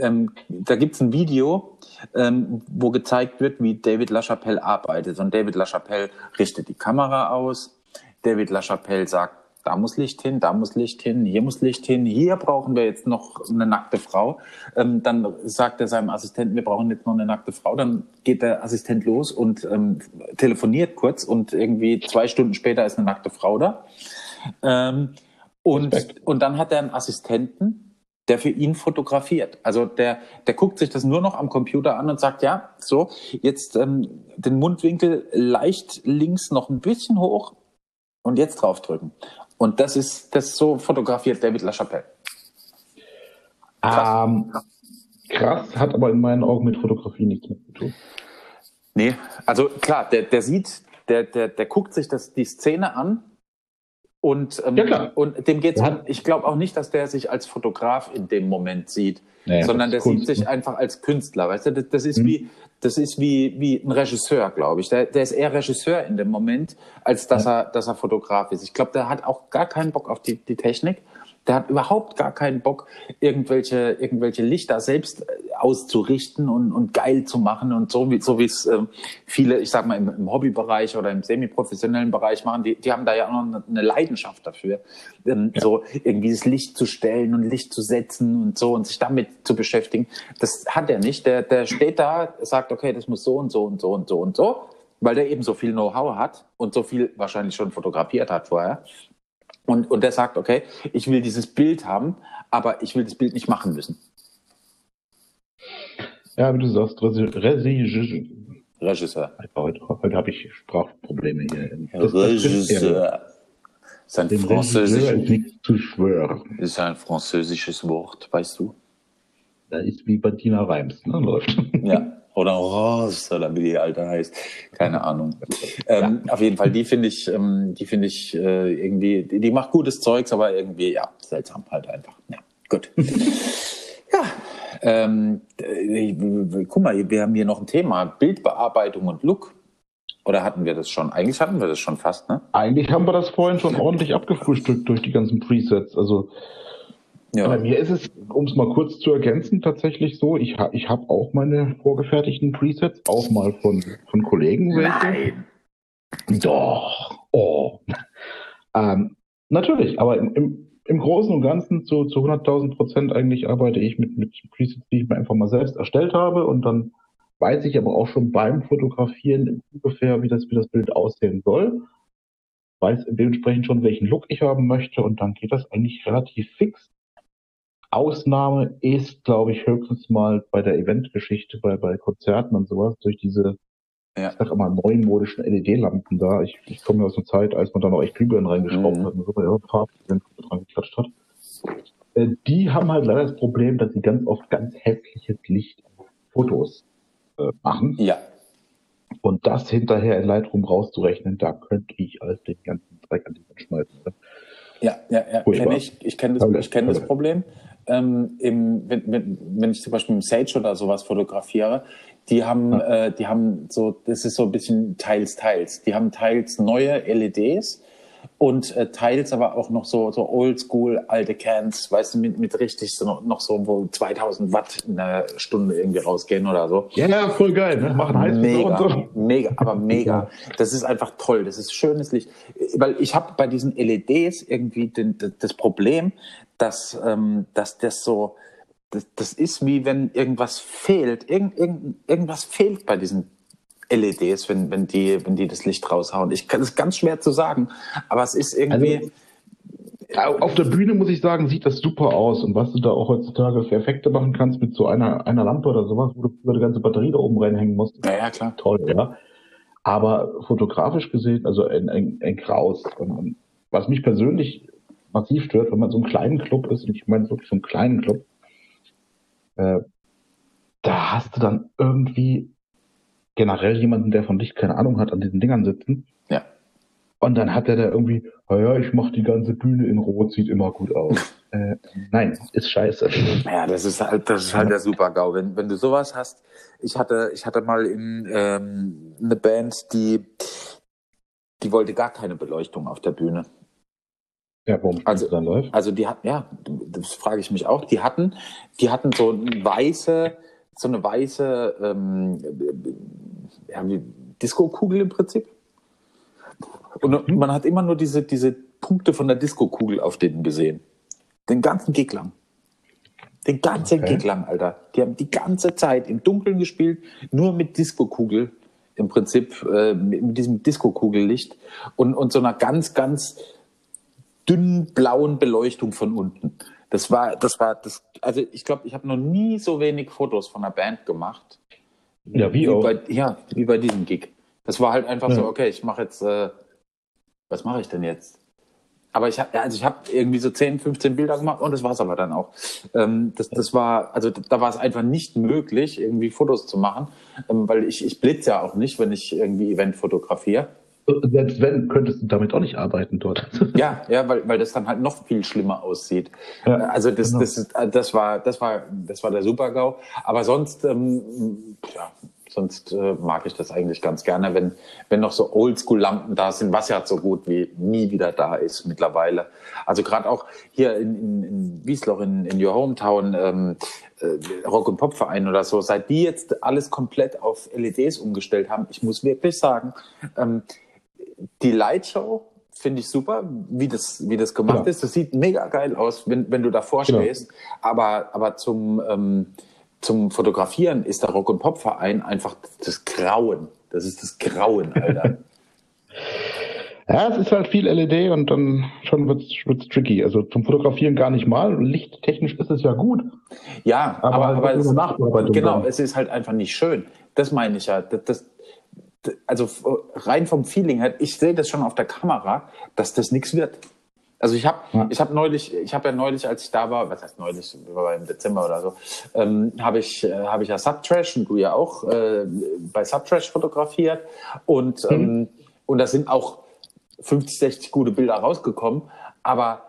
Ähm, da gibt's ein Video, ähm, wo gezeigt wird, wie David LaChapelle arbeitet. Und David LaChapelle richtet die Kamera aus. David LaChapelle sagt, da muss Licht hin, da muss Licht hin, hier muss Licht hin, hier brauchen wir jetzt noch eine nackte Frau. Ähm, dann sagt er seinem Assistenten, wir brauchen jetzt noch eine nackte Frau. Dann geht der Assistent los und ähm, telefoniert kurz und irgendwie zwei Stunden später ist eine nackte Frau da. Ähm, und, Respekt. und dann hat er einen Assistenten, der für ihn fotografiert. Also der, der guckt sich das nur noch am Computer an und sagt, ja, so, jetzt ähm, den Mundwinkel leicht links noch ein bisschen hoch und jetzt draufdrücken. Und das ist, das so fotografiert David LaChapelle. Krass. Ähm, krass, hat aber in meinen Augen mit Fotografie nichts mehr zu tun. Nee, also klar, der, der sieht, der, der, der guckt sich das, die Szene an und, ähm, Ja, und dem geht's. Hat- ich glaube auch nicht, dass der sich als Fotograf in dem Moment sieht, Naja, sondern der Kunst, sieht sich ne? einfach als Künstler. Weißt du, das, das ist Mhm. wie, das ist wie, wie ein Regisseur, glaube ich. Der, der ist eher Regisseur in dem Moment, als dass er, dass er Fotograf ist. Ich glaube, der hat auch gar keinen Bock auf die, die Technik. Der hat überhaupt gar keinen Bock, irgendwelche, irgendwelche Lichter selbst äh, auszurichten und, und geil zu machen und so wie, so wie es ähm, viele, ich sag mal, im, im Hobbybereich oder im semi-professionellen Bereich machen, die, die haben da ja auch noch eine, Leidenschaft dafür, ähm, so irgendwie das Licht zu stellen und Licht zu setzen und so und sich damit zu beschäftigen. Das hat er nicht. Der, der steht da, sagt, okay, das muss so und so und so und so und so, weil der eben so viel Know-how hat und so viel wahrscheinlich schon fotografiert hat vorher. Und, und der sagt, okay, ich will dieses Bild haben, aber ich will das Bild nicht machen müssen. Ja, wie du sagst, Resi, Regisseur. heute, heute habe ich Sprachprobleme hier. Das- das. Regisseur. Ist ein, Regisseur französisch, ist ein französisches Wort, weißt du? Da ist wie Bettina Reims, ne, läuft. Ja. Oder Rose, oder wie die alte heißt. Keine Ahnung. Ähm, Auf jeden Fall, die finde ich, ähm, die finde ich äh, irgendwie, die, die macht gutes Zeugs, aber irgendwie, ja, seltsam halt einfach. Ja, gut. ja. Ähm, äh, guck mal, wir haben hier noch ein Thema: Bildbearbeitung und Look. Oder hatten wir das schon? Eigentlich hatten wir das schon fast, ne? Eigentlich haben wir das vorhin schon ordentlich abgefrühstückt durch die ganzen Presets. Also ja. bei mir ist es, um es mal kurz zu ergänzen, tatsächlich so, ich, ha ich habe auch meine vorgefertigten Presets, auch mal von, von Kollegen. Nein. Doch. Oh. ähm, natürlich, aber im, im, im Großen und Ganzen zu, zu 100.000 Prozent eigentlich arbeite ich mit, mit Presets, die ich mir einfach mal selbst erstellt habe und dann weiß ich aber auch schon beim Fotografieren ungefähr, wie das, wie das Bild aussehen soll. Weiß dementsprechend schon, welchen Look ich haben möchte und dann geht das eigentlich relativ fix. Ausnahme ist, glaube ich, höchstens mal bei der Eventgeschichte, bei, bei Konzerten und sowas, durch diese, ja. ich sag immer, neumodischen LED-Lampen da. Ich, ich komme ja aus einer Zeit, als man da noch echt Glühbirnen reingeschraubt mhm. hat und so bei Farben dran geklatscht hat. Äh, die haben halt leider das Problem, dass sie ganz oft ganz hässliches Licht Fotos äh, machen. Ja. Und das hinterher in Lightroom rauszurechnen, da könnte ich als den ganzen Dreck an die Wand schmeißen. Ne? Ja, ja, ja, kenne ich. Ich kenne das, ich kenn das Problem. Ähm, im, wenn, wenn, wenn ich zum Beispiel im Sage oder sowas fotografiere, die haben, ja. äh, die haben so, das ist so ein bisschen teils, teils. Die haben teils neue LEDs, und äh, teils aber auch noch so, so oldschool alte Cans, weißt du, mit, mit richtig so noch, so, wo 2000 Watt in einer Stunde irgendwie rausgehen oder so. Ja, ja voll geil, ne? machen heiß mega, so. mega, aber mega. Das ist einfach toll, das ist schönes Licht. Weil ich habe bei diesen LEDs irgendwie den, das Problem, dass, ähm, dass das so, das, das ist wie wenn irgendwas fehlt, irgend, irgend, irgendwas fehlt bei diesen LEDs, wenn, wenn, die, wenn die das Licht raushauen. Ich kann es ganz schwer zu sagen, aber es ist irgendwie. Also, auf der Bühne muss ich sagen, sieht das super aus. Und was du da auch heutzutage für Effekte machen kannst mit so einer, einer Lampe oder sowas, wo du die ganze Batterie da oben reinhängen musst. Ja, ja, klar. Toll, ja. Aber fotografisch gesehen, also ein, ein, ein Graus. Und was mich persönlich massiv stört, wenn man so einen kleinen Club ist, und ich meine wirklich so einen kleinen Club, äh, da hast du dann irgendwie generell jemanden, der von Licht keine Ahnung hat, an diesen Dingern sitzen. Ja. Und dann hat er da irgendwie, naja, ich mach die ganze Bühne in Rot, sieht immer gut aus. äh, nein, ist scheiße. Ja, das ist halt, das ist halt der Super-GAU. Wenn, wenn du sowas hast, ich hatte, ich hatte mal in, ähm, eine Band, die, die wollte gar keine Beleuchtung auf der Bühne. Ja, warum also, dann läuft? Also die hatten, ja, das frage ich mich auch. Die hatten, die hatten so weiße, so eine weiße ähm, ja, Disco-Kugel im Prinzip. Und mhm. man hat immer nur diese, diese Punkte von der Disco-Kugel auf denen gesehen. Den ganzen Gig lang. Den ganzen okay. Gig lang, Alter. Die haben die ganze Zeit im Dunkeln gespielt, nur mit Disco-Kugel im Prinzip, äh, mit diesem Disco-Kugellicht und, und so einer ganz, ganz dünnen blauen Beleuchtung von unten. Das war, das war, das, also ich glaube, ich habe noch nie so wenig Fotos von einer Band gemacht. Ja, wie, wie auch. Bei, ja, wie bei diesem Gig. Das war halt einfach ja. so, okay, ich mache jetzt, äh, was mache ich denn jetzt? Aber ich habe, also ich habe irgendwie so 10, 15 Bilder gemacht und das war's aber dann auch. Ähm, das, das war, also da war es einfach nicht möglich, irgendwie Fotos zu machen, ähm, weil ich, ich blitze ja auch nicht, wenn ich irgendwie Event fotografiere. Selbst wenn, könntest du damit auch nicht arbeiten dort. Ja, ja, weil, weil das dann halt noch viel schlimmer aussieht. Ja, also das, genau. das, das war, das war, das war der Super-GAU. Aber sonst, ähm, ja, sonst äh, mag ich das eigentlich ganz gerne, wenn, wenn noch so Oldschool-Lampen da sind, was ja so gut wie nie wieder da ist mittlerweile. Also gerade auch hier in, in, in Wiesloch, in, in Your Hometown, ähm, äh, Rock- und Pop-Verein oder so, seit die jetzt alles komplett auf LEDs umgestellt haben, ich muss wirklich sagen, ähm, die Lightshow finde ich super, wie das, wie das gemacht ja. ist. Das sieht mega geil aus, wenn, wenn du davor genau. stehst. Aber, aber zum, ähm, zum Fotografieren ist der Rock- und Pop-Verein einfach das Grauen. Das ist das Grauen, Alter. ja, es ist halt viel LED und dann schon wird es tricky. Also zum Fotografieren gar nicht mal. Lichttechnisch ist es ja gut. Ja, aber, aber, aber es, genau, dann. es ist halt einfach nicht schön. Das meine ich ja. Das, das, also rein vom Feeling her, ich sehe das schon auf der Kamera, dass das nichts wird. Also ich habe ja. ich habe neulich, ich habe ja neulich, als ich da war, was heißt neulich, war im Dezember oder so, ähm, habe ich äh, habe ich ja Subtrash und du ja auch äh, bei Subtrash fotografiert und mhm. ähm, und da sind auch 50, 60 gute Bilder rausgekommen, aber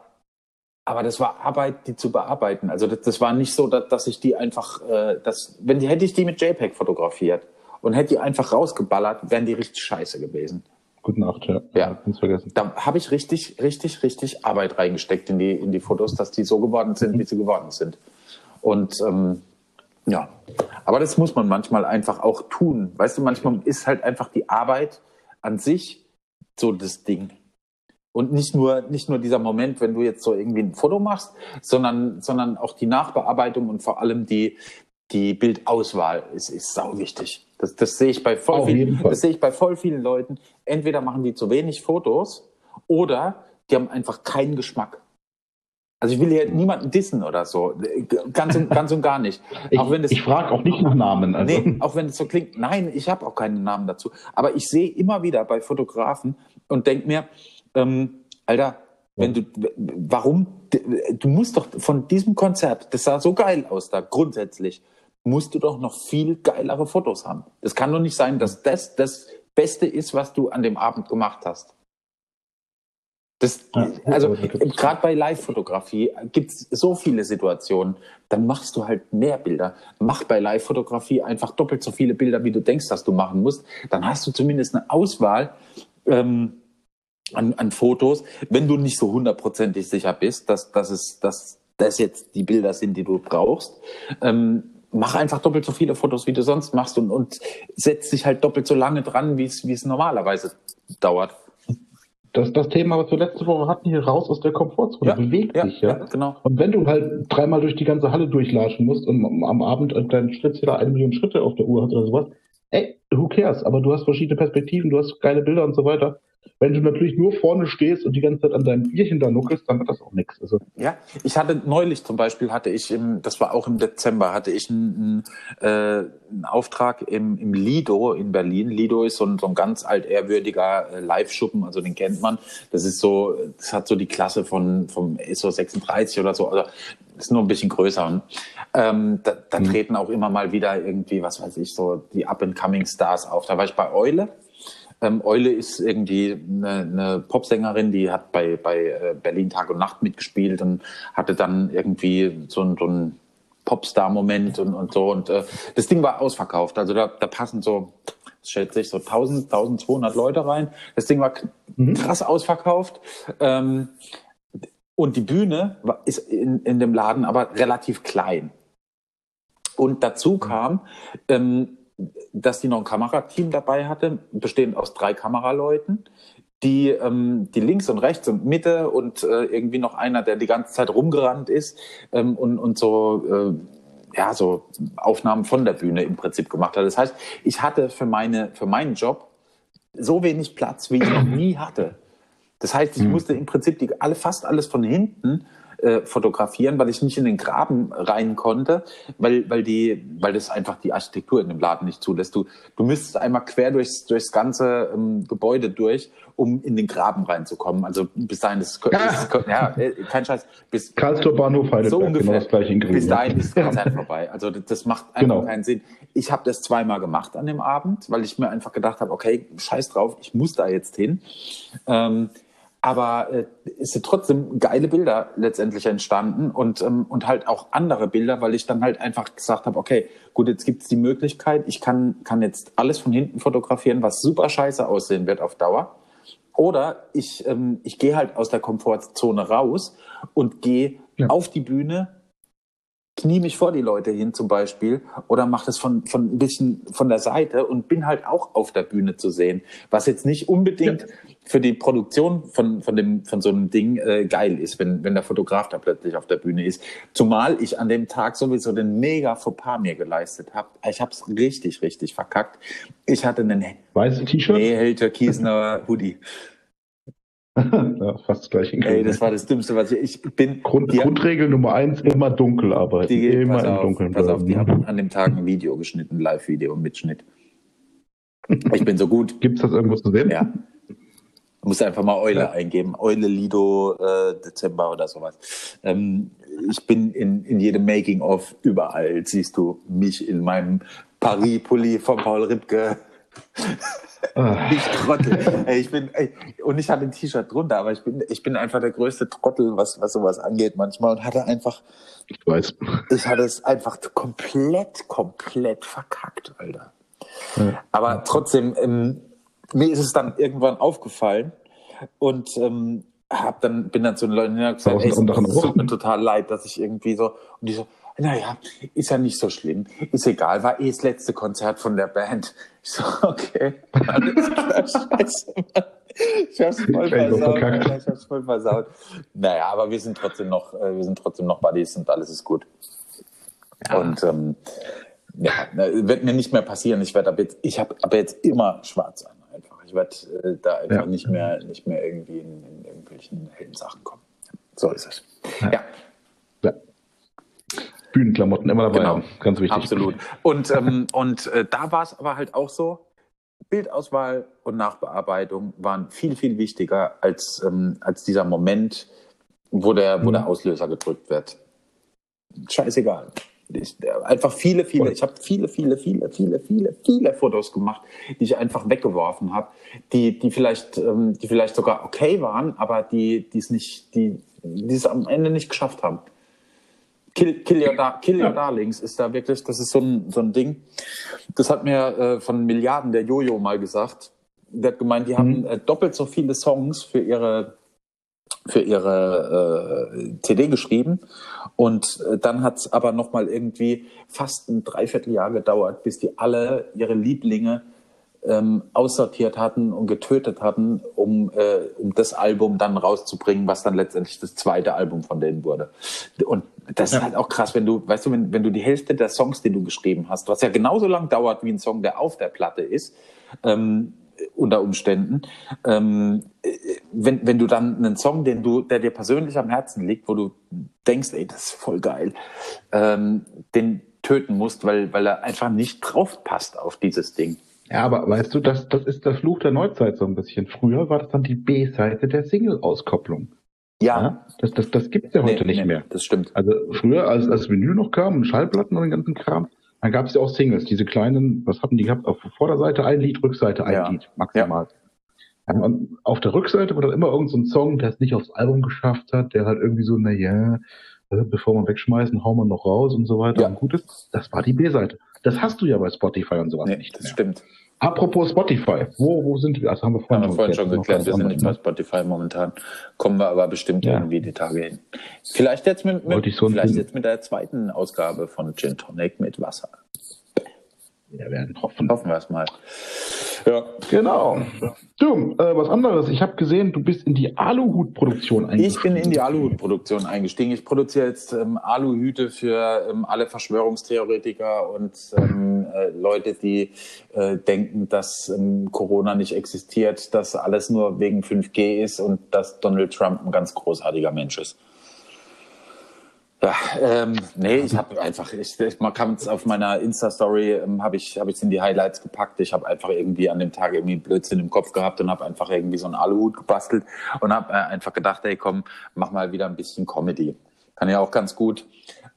aber das war Arbeit, die zu bearbeiten. Also das, das war nicht so, dass, dass ich die einfach, äh, das, wenn die hätte ich die mit JPEG fotografiert und hätte die einfach rausgeballert, wären die richtig scheiße gewesen. Gute Nacht, ja. Ja. Ganz vergessen. Da habe ich richtig, richtig, richtig Arbeit reingesteckt in die, in die Fotos, dass die so geworden sind, wie sie geworden sind. Und ähm, ja, aber das muss man manchmal einfach auch tun. Weißt du, manchmal ist halt einfach die Arbeit an sich so das Ding. Und nicht nur, nicht nur dieser Moment, wenn du jetzt so irgendwie ein Foto machst, sondern, sondern auch die Nachbearbeitung und vor allem die, die Bildauswahl ist, ist sau wichtig. Das, das sehe ich bei voll vielen, das sehe ich bei voll vielen Leuten. Entweder machen die zu wenig Fotos oder die haben einfach keinen Geschmack. Also ich will hier niemanden dissen oder so. Ganz und, ganz und gar nicht. Ich, auch wenn das, ich frage auch nicht nach Namen. Also. Nee, auch wenn es so klingt. Nein, ich habe auch keinen Namen dazu. Aber ich sehe immer wieder bei Fotografen und denke mir, ähm, Alter, wenn du, warum, du musst doch von diesem Konzert, das sah so geil aus da, grundsätzlich, musst du doch noch viel geilere Fotos haben. Es kann doch nicht sein, dass das das Beste ist, was du an dem Abend gemacht hast. Das, also gerade bei Live-Fotografie gibt es so viele Situationen, dann machst du halt mehr Bilder. Mach bei Live-Fotografie einfach doppelt so viele Bilder, wie du denkst, dass du machen musst. Dann hast du zumindest eine Auswahl ähm, an, an Fotos, wenn du nicht so hundertprozentig sicher bist, dass, dass, es, dass das jetzt die Bilder sind, die du brauchst. Ähm, mach einfach doppelt so viele Fotos, wie du sonst machst und, und setz dich halt doppelt so lange dran, wie es normalerweise dauert. Das, das Thema, was wir letzte Woche hatten, hier raus aus der Komfortzone, Ja, bewegt Ja, dich, ja. ja, genau. Und wenn du halt dreimal durch die ganze Halle durchlatschen musst und am- Abend einen kleinen Schrittzähler eine Million Schritte auf der Uhr hast oder sowas, ey, who cares? Aber du hast verschiedene Perspektiven, du hast geile Bilder und so weiter. Wenn du natürlich nur vorne stehst und die ganze Zeit an deinem Bierchen da nuckelst, dann wird das auch nichts. Also, Ja, ich hatte neulich zum Beispiel hatte ich im, das war auch im Dezember, hatte ich einen, einen, äh, einen Auftrag im, im Lido in Berlin. Lido ist so ein, so ein ganz altehrwürdiger äh, Live-Schuppen, also den kennt man. Das ist so, das hat so die Klasse von vom ISO 36 oder so, also ist nur ein bisschen größer. Ähm, da da Mhm. treten auch immer mal wieder irgendwie, was weiß ich, so die Up-and-Coming Stars auf. Da war ich bei Eule. Ähm, Eule ist irgendwie eine, eine Popsängerin, die hat bei, bei äh, Berlin Tag und Nacht mitgespielt und hatte dann irgendwie so, ein- so einen Popstar-Moment und, und so. Und äh, das Ding war ausverkauft. Also da, da passen so, schätze ich, so 1000, 1200 Leute rein. Das Ding war k- krass ausverkauft. Ähm, und die Bühne ist in, in dem Laden aber relativ klein. Und dazu kam, ähm, dass die noch ein Kamerateam dabei hatte, bestehend aus drei Kameraleuten, die, ähm, die links und rechts und Mitte und äh, irgendwie noch einer, der die ganze Zeit rumgerannt ist ähm, und, und so, äh, ja, so Aufnahmen von der Bühne im Prinzip gemacht hat. Das heißt, ich hatte für, meine, für meinen Job so wenig Platz, wie ich noch nie hatte. Das heißt, ich musste im Prinzip die, alle, fast alles von hinten äh, fotografieren, weil ich nicht in den Graben rein konnte, weil, weil, die, weil das einfach die Architektur in dem Laden nicht zulässt. Du, du müsstest einmal quer durchs, durchs ganze ähm, Gebäude durch, um in den Graben reinzukommen. Also bis dahin ist, ist ja, äh, kein Scheiß, bis, Karlsruher Bahnhof, Heidelberg, so ungefähr. genau das gleiche in. Bis dahin ist das Konzert vorbei. Also das, das macht einfach Genau. keinen Sinn. Ich habe das zweimal gemacht an dem Abend, weil ich mir einfach gedacht habe, okay, scheiß drauf, ich muss da jetzt hin. Ähm, aber äh, es sind trotzdem geile Bilder letztendlich entstanden und, ähm, und halt auch andere Bilder, weil ich dann halt einfach gesagt habe, okay, gut, jetzt gibt's die Möglichkeit, ich kann, kann jetzt alles von hinten fotografieren, was super scheiße aussehen wird auf Dauer. Oder ich, ähm, ich gehe halt aus der Komfortzone raus und gehe Ja. auf die Bühne, knie mich vor die Leute hin zum Beispiel oder mache das von, von ein bisschen von der Seite und bin halt auch auf der Bühne zu sehen. Was jetzt nicht unbedingt für die Produktion von, von, dem, von so einem Ding äh, geil ist, wenn, wenn der Fotograf da plötzlich auf der Bühne ist. Zumal ich an dem Tag sowieso den mega Fauxpas mir geleistet habe. Ich habe es richtig, richtig verkackt. Ich hatte einen Weißes T-Shirt? nee, hell türkisener Hoodie. ja, fast Grün. Ey, das war das Dümmste, was ich, ich bin. Grund, die- Grundregel Nummer eins, immer dunkel arbeiten. Die, immer im auf, Dunkeln pass auf, die bleiben. haben an dem Tag ein Video geschnitten, Live-Video mit Schnitt. Ich bin so gut. Gibt's das irgendwo zu sehen? Ja. Du musst einfach mal Eule Ja. eingeben. Eule Lido äh, Dezember oder sowas. Ähm, ich bin in, in jedem Making-of überall. Siehst du mich in meinem Paris-Pulli von Paul Ripke. Ich Trottel. Ey, ich bin, ey, und ich hatte ein T-Shirt drunter, aber ich bin, ich bin einfach der größte Trottel, was, was sowas angeht manchmal und hatte einfach, ich weiß. Ich hatte es einfach komplett, komplett verkackt, Alter. Ja. Aber trotzdem, ähm, mir ist es dann irgendwann aufgefallen und ähm, hab dann, bin dann zu den Leuten gesagt, ey, es tut mir total leid, dass ich irgendwie so, und die so, naja, ist ja nicht so schlimm, ist egal, war eh das letzte Konzert von der Band. Ich so, okay, alles klar, scheiße, Mann. Ich hab's voll versaut, ich hab's voll versaut. Naja, aber wir sind trotzdem noch, äh, wir sind trotzdem noch Buddies und alles ist gut. Ja. Und ähm, ja, wird mir nicht mehr passieren. Ich werde ab jetzt, ich habe aber jetzt immer schwarz an einfach. Ich werde äh, da einfach ja. nicht mehr, nicht mehr irgendwie in, in irgendwelchen hellen Sachen kommen. So ist es. ja. ja. Bühnenklamotten immer dabei genau. haben. Ganz wichtig. Absolut. Und, ähm, und äh, da war es aber halt auch so, Bildauswahl und Nachbearbeitung waren viel, viel wichtiger als, ähm, als dieser Moment, wo der, wo mhm. der Auslöser gedrückt wird. Scheißegal. Ich, einfach viele, viele, ich habe viele, viele, viele, viele, viele, viele Fotos gemacht, die ich einfach weggeworfen habe, die, die vielleicht, ähm, die vielleicht sogar okay waren, aber die, die es nicht, die, die es am Ende nicht geschafft haben. Kill, Kill, Your, Dar Kill Your Darlings ist da wirklich, das ist so ein, so ein Ding. Das hat mir äh, von Milliarden der Jojo mal gesagt. Der hat gemeint, die mhm. haben äh, doppelt so viele Songs für ihre für ihre äh, CD geschrieben und äh, dann hat es aber noch mal irgendwie fast ein Dreivierteljahr gedauert, bis die alle ihre Lieblinge ähm, aussortiert hatten und getötet hatten, um, äh, um das Album dann rauszubringen, was dann letztendlich das zweite Album von denen wurde. Und das ja. ist halt auch krass, wenn du, weißt du, wenn, wenn du die Hälfte der Songs, die du geschrieben hast, was ja genauso lang dauert wie ein Song, der auf der Platte ist, ähm, unter Umständen, ähm, wenn, wenn du dann einen Song, den du, der dir persönlich am Herzen liegt, wo du denkst, ey, das ist voll geil, ähm, den töten musst, weil, weil er einfach nicht drauf passt auf dieses Ding. Ja, aber weißt du, das, das ist der Fluch der Neuzeit so ein bisschen. Früher war das dann die B-Seite der Single-Auskopplung. Ja. ja. Das, das, das gibt's ja heute nee, nicht nee, mehr. Das stimmt. Also früher, als das Vinyl noch kam, Schallplatten und den ganzen Kram, dann gab es ja auch Singles, diese kleinen, was hatten die gehabt? Auf Vorderseite ein Lied, Rückseite ein ja. Lied, maximal. Ja. Und auf der Rückseite war dann immer irgendein so Song, der es nicht aufs Album geschafft hat, der halt irgendwie so, na ja, äh, bevor wir wegschmeißen, hauen wir noch raus und so weiter ja. und gut ist. Das war die B-Seite. Das hast du ja bei Spotify und sowas nee, nicht. Das mehr. stimmt. Apropos Spotify, wo, wo sind wir? Also haben wir vorhin, haben wir vorhin schon geklärt, wir sind nicht bei Spotify momentan. Kommen wir aber bestimmt ja. irgendwie die Tage hin. Vielleicht jetzt mit, mit vielleicht jetzt mit der zweiten Ausgabe von Gin Tonic mit Wasser. Wir werden hoffen. Hoffen wir es mal. Ja. Genau. Du, äh, was anderes. Ich habe gesehen, du bist in die Aluhutproduktion eingestiegen. Ich bin in die Aluhutproduktion eingestiegen. Ich produziere jetzt ähm, Aluhüte für ähm, alle Verschwörungstheoretiker und ähm, äh, Leute, die äh, denken, dass ähm, Corona nicht existiert, dass alles nur wegen 5G ist und dass Donald Trump ein ganz großartiger Mensch ist. Ja, ähm, nee, ich habe einfach, ich, ich, kann es auf meiner Insta-Story, ähm, habe ich habe ich in die Highlights gepackt. Ich habe einfach irgendwie an dem Tag irgendwie Blödsinn im Kopf gehabt und habe einfach irgendwie so einen Aluhut gebastelt und habe äh, einfach gedacht, ey, komm, mach mal wieder ein bisschen Comedy. Kann ja auch ganz gut.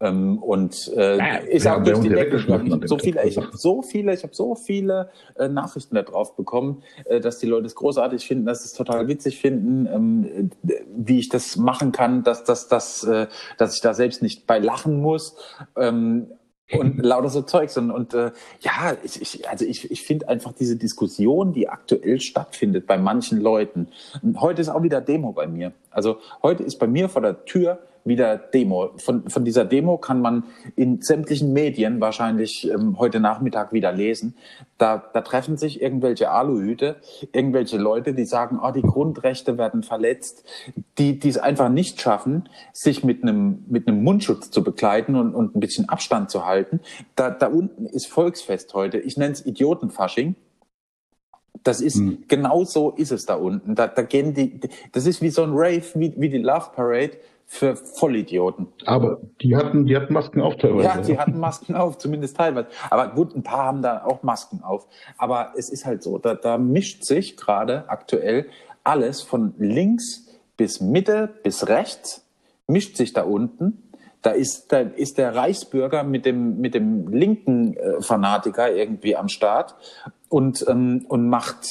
Ähm, und äh, ja, ist auch durch die Decke. So viele, ich habe so viele, ich habe so viele äh, Nachrichten darauf bekommen, äh, dass die Leute es großartig finden, dass sie es total witzig finden, ähm, wie ich das machen kann, dass, dass, dass, äh, dass ich da selbst nicht bei lachen muss. Ähm, und lauter so Zeugs und, und äh, ja, ich, ich, also ich, ich finde einfach diese Diskussion, die aktuell stattfindet bei manchen Leuten. Heute ist auch wieder Demo bei mir. Also heute ist bei mir vor der Tür wieder Demo. Von, von dieser Demo kann man in sämtlichen Medien wahrscheinlich ähm, heute Nachmittag wieder lesen. Da, da treffen sich irgendwelche Aluhüte, irgendwelche Leute, die sagen, oh, die Grundrechte werden verletzt, die, die es einfach nicht schaffen, sich mit einem, mit einem Mundschutz zu begleiten und, und ein bisschen Abstand zu halten. Da, da unten ist Volksfest heute. Ich nenne es Idiotenfasching. Das ist, mhm. genau so ist es da unten. Da, da gehen die, das ist wie so ein Rave, wie, wie die Love Parade für Vollidioten. Aber die hatten, die hatten Masken auf teilweise. Ja, die hatten Masken auf, zumindest teilweise. Aber gut, ein paar haben da auch Masken auf. Aber es ist halt so, da, da mischt sich gerade aktuell alles von links bis Mitte bis rechts, mischt sich da unten. Da ist, da ist der Reichsbürger mit dem, mit dem linken äh, Fanatiker irgendwie am Start und, ähm, und macht,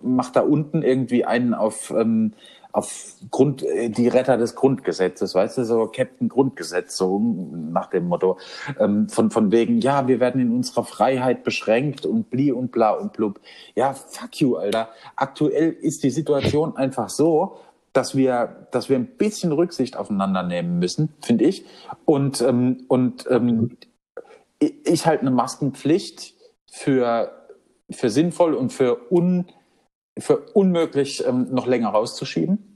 macht da unten irgendwie einen auf, ähm, auf Grund, äh, die Retter des Grundgesetzes, weißt du, so Captain Grundgesetz, so nach dem Motto, ähm, von, von wegen, ja, wir werden in unserer Freiheit beschränkt und bli und bla und blub. Ja, fuck you, Alter. Aktuell ist die Situation einfach so, dass wir, dass wir ein bisschen Rücksicht aufeinander nehmen müssen, finde ich. Und, ähm, und ähm, ich halte eine Maskenpflicht für, für sinnvoll und für un, für unmöglich ähm, noch länger rauszuschieben.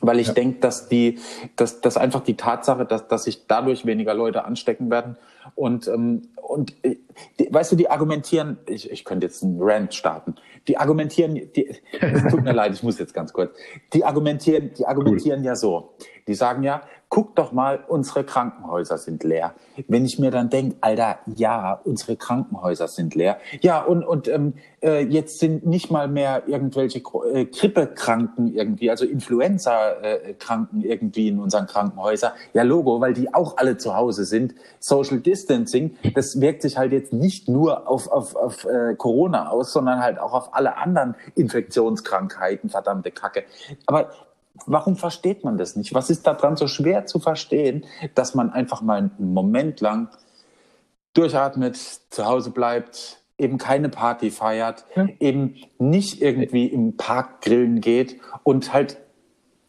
Weil ich ja. denke, dass die, dass, dass einfach die Tatsache, dass, dass sich dadurch weniger Leute anstecken werden und, ähm, und äh, die, weißt du, die argumentieren, ich, ich könnte jetzt einen Rant starten, die argumentieren, die, es tut mir leid, ich muss jetzt ganz kurz, die argumentieren, die argumentieren cool. ja so, die sagen ja, guck doch mal, unsere Krankenhäuser sind leer. Wenn ich mir dann denke, Alter, ja, unsere Krankenhäuser sind leer. Ja, und, und ähm, äh, jetzt sind nicht mal mehr irgendwelche äh, Grippekranken irgendwie, also Influenza-Kranken irgendwie in unseren Krankenhäusern. Ja, Logo, weil die auch alle zu Hause sind. Social Distancing, das wirkt sich halt jetzt nicht nur auf, auf, auf äh, Corona aus, sondern halt auch auf alle anderen Infektionskrankheiten, verdammte Kacke. Aber Warum versteht man das nicht? Was ist daran so schwer zu verstehen, dass man einfach mal einen Moment lang durchatmet, zu Hause bleibt, eben keine Party feiert, ja. eben nicht irgendwie im Park grillen geht und halt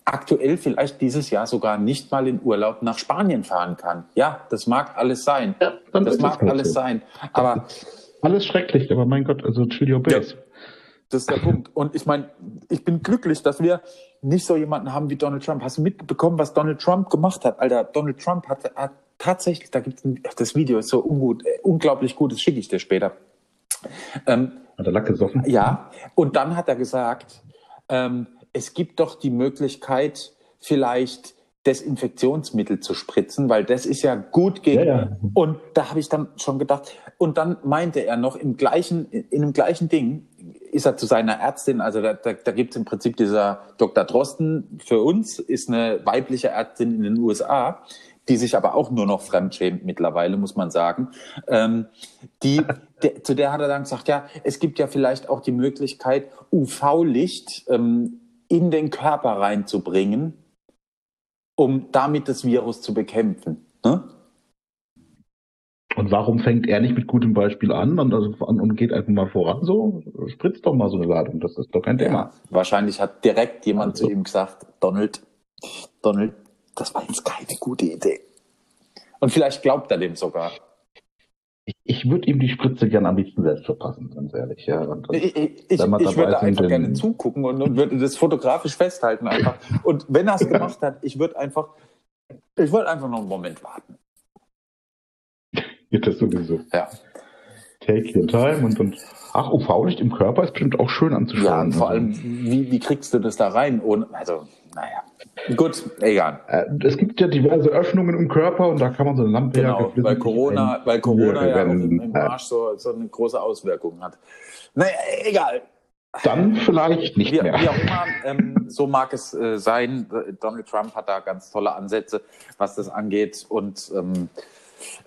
aktuell vielleicht dieses Jahr sogar nicht mal in Urlaub nach Spanien fahren kann. Ja, das mag alles sein. Ja, das mag alles so. sein. Aber alles schrecklich, aber mein Gott, also chill your base. Ja, das ist der Punkt. Und ich meine, ich bin glücklich, dass wir nicht so jemanden haben wie Donald Trump. Hast du mitbekommen, was Donald Trump gemacht hat? Alter, Donald Trump hat, hat tatsächlich, da gibt es das Video, ist so ungut, äh, unglaublich gut, das schicke ich dir später. Ähm, hat er Lack gesoffen? Ja, und dann hat er gesagt, ähm, es gibt doch die Möglichkeit, vielleicht Desinfektionsmittel zu spritzen, weil das ist ja gut gegen. Ja, ja. Und da habe ich dann schon gedacht. Und dann meinte er noch im gleichen, in dem gleichen Ding ist er zu seiner Ärztin. Also da, da, da gibt es im Prinzip dieser Dr. Drosten für uns ist eine weibliche Ärztin in den USA, die sich aber auch nur noch fremdschämt mittlerweile, muss man sagen. Ähm, die, de, zu der hat er dann gesagt, ja, es gibt ja vielleicht auch die Möglichkeit, UV-Licht ähm, in den Körper reinzubringen um damit das Virus zu bekämpfen. Ne? Und warum fängt er nicht mit gutem Beispiel an und, also, und geht einfach mal voran so? Spritzt doch mal so eine Ladung, das ist doch kein Thema. Ja, wahrscheinlich hat direkt jemand also. zu ihm gesagt, Donald, Donald, das war jetzt keine gute Idee. Und vielleicht glaubt er dem sogar ich, ich würde ihm die Spritze gerne am liebsten selbst verpassen, ganz ehrlich. Ja. Und, und ich, ich, ich würde einfach gerne zugucken und, und würde das fotografisch festhalten einfach. Und wenn er es gemacht hat, ich würde einfach, ich würde einfach noch einen Moment warten. Geht das sowieso. Ja. Take your time und, und ach, UV-Licht im Körper ist bestimmt auch schön anzuschauen. Ja, und vor allem, wie, wie kriegst du das da rein? Ohne, also, naja. Gut, egal. Äh, es gibt ja diverse Öffnungen im Körper und da kann man so eine Lampe genau, weil Corona, weil Corona ja im, im Marsch so, so eine große Auswirkung hat. Naja, egal. Dann vielleicht nicht wie, mehr. Wie auch immer, ähm, so mag es äh, sein. Donald Trump hat da ganz tolle Ansätze, was das angeht. Und ähm,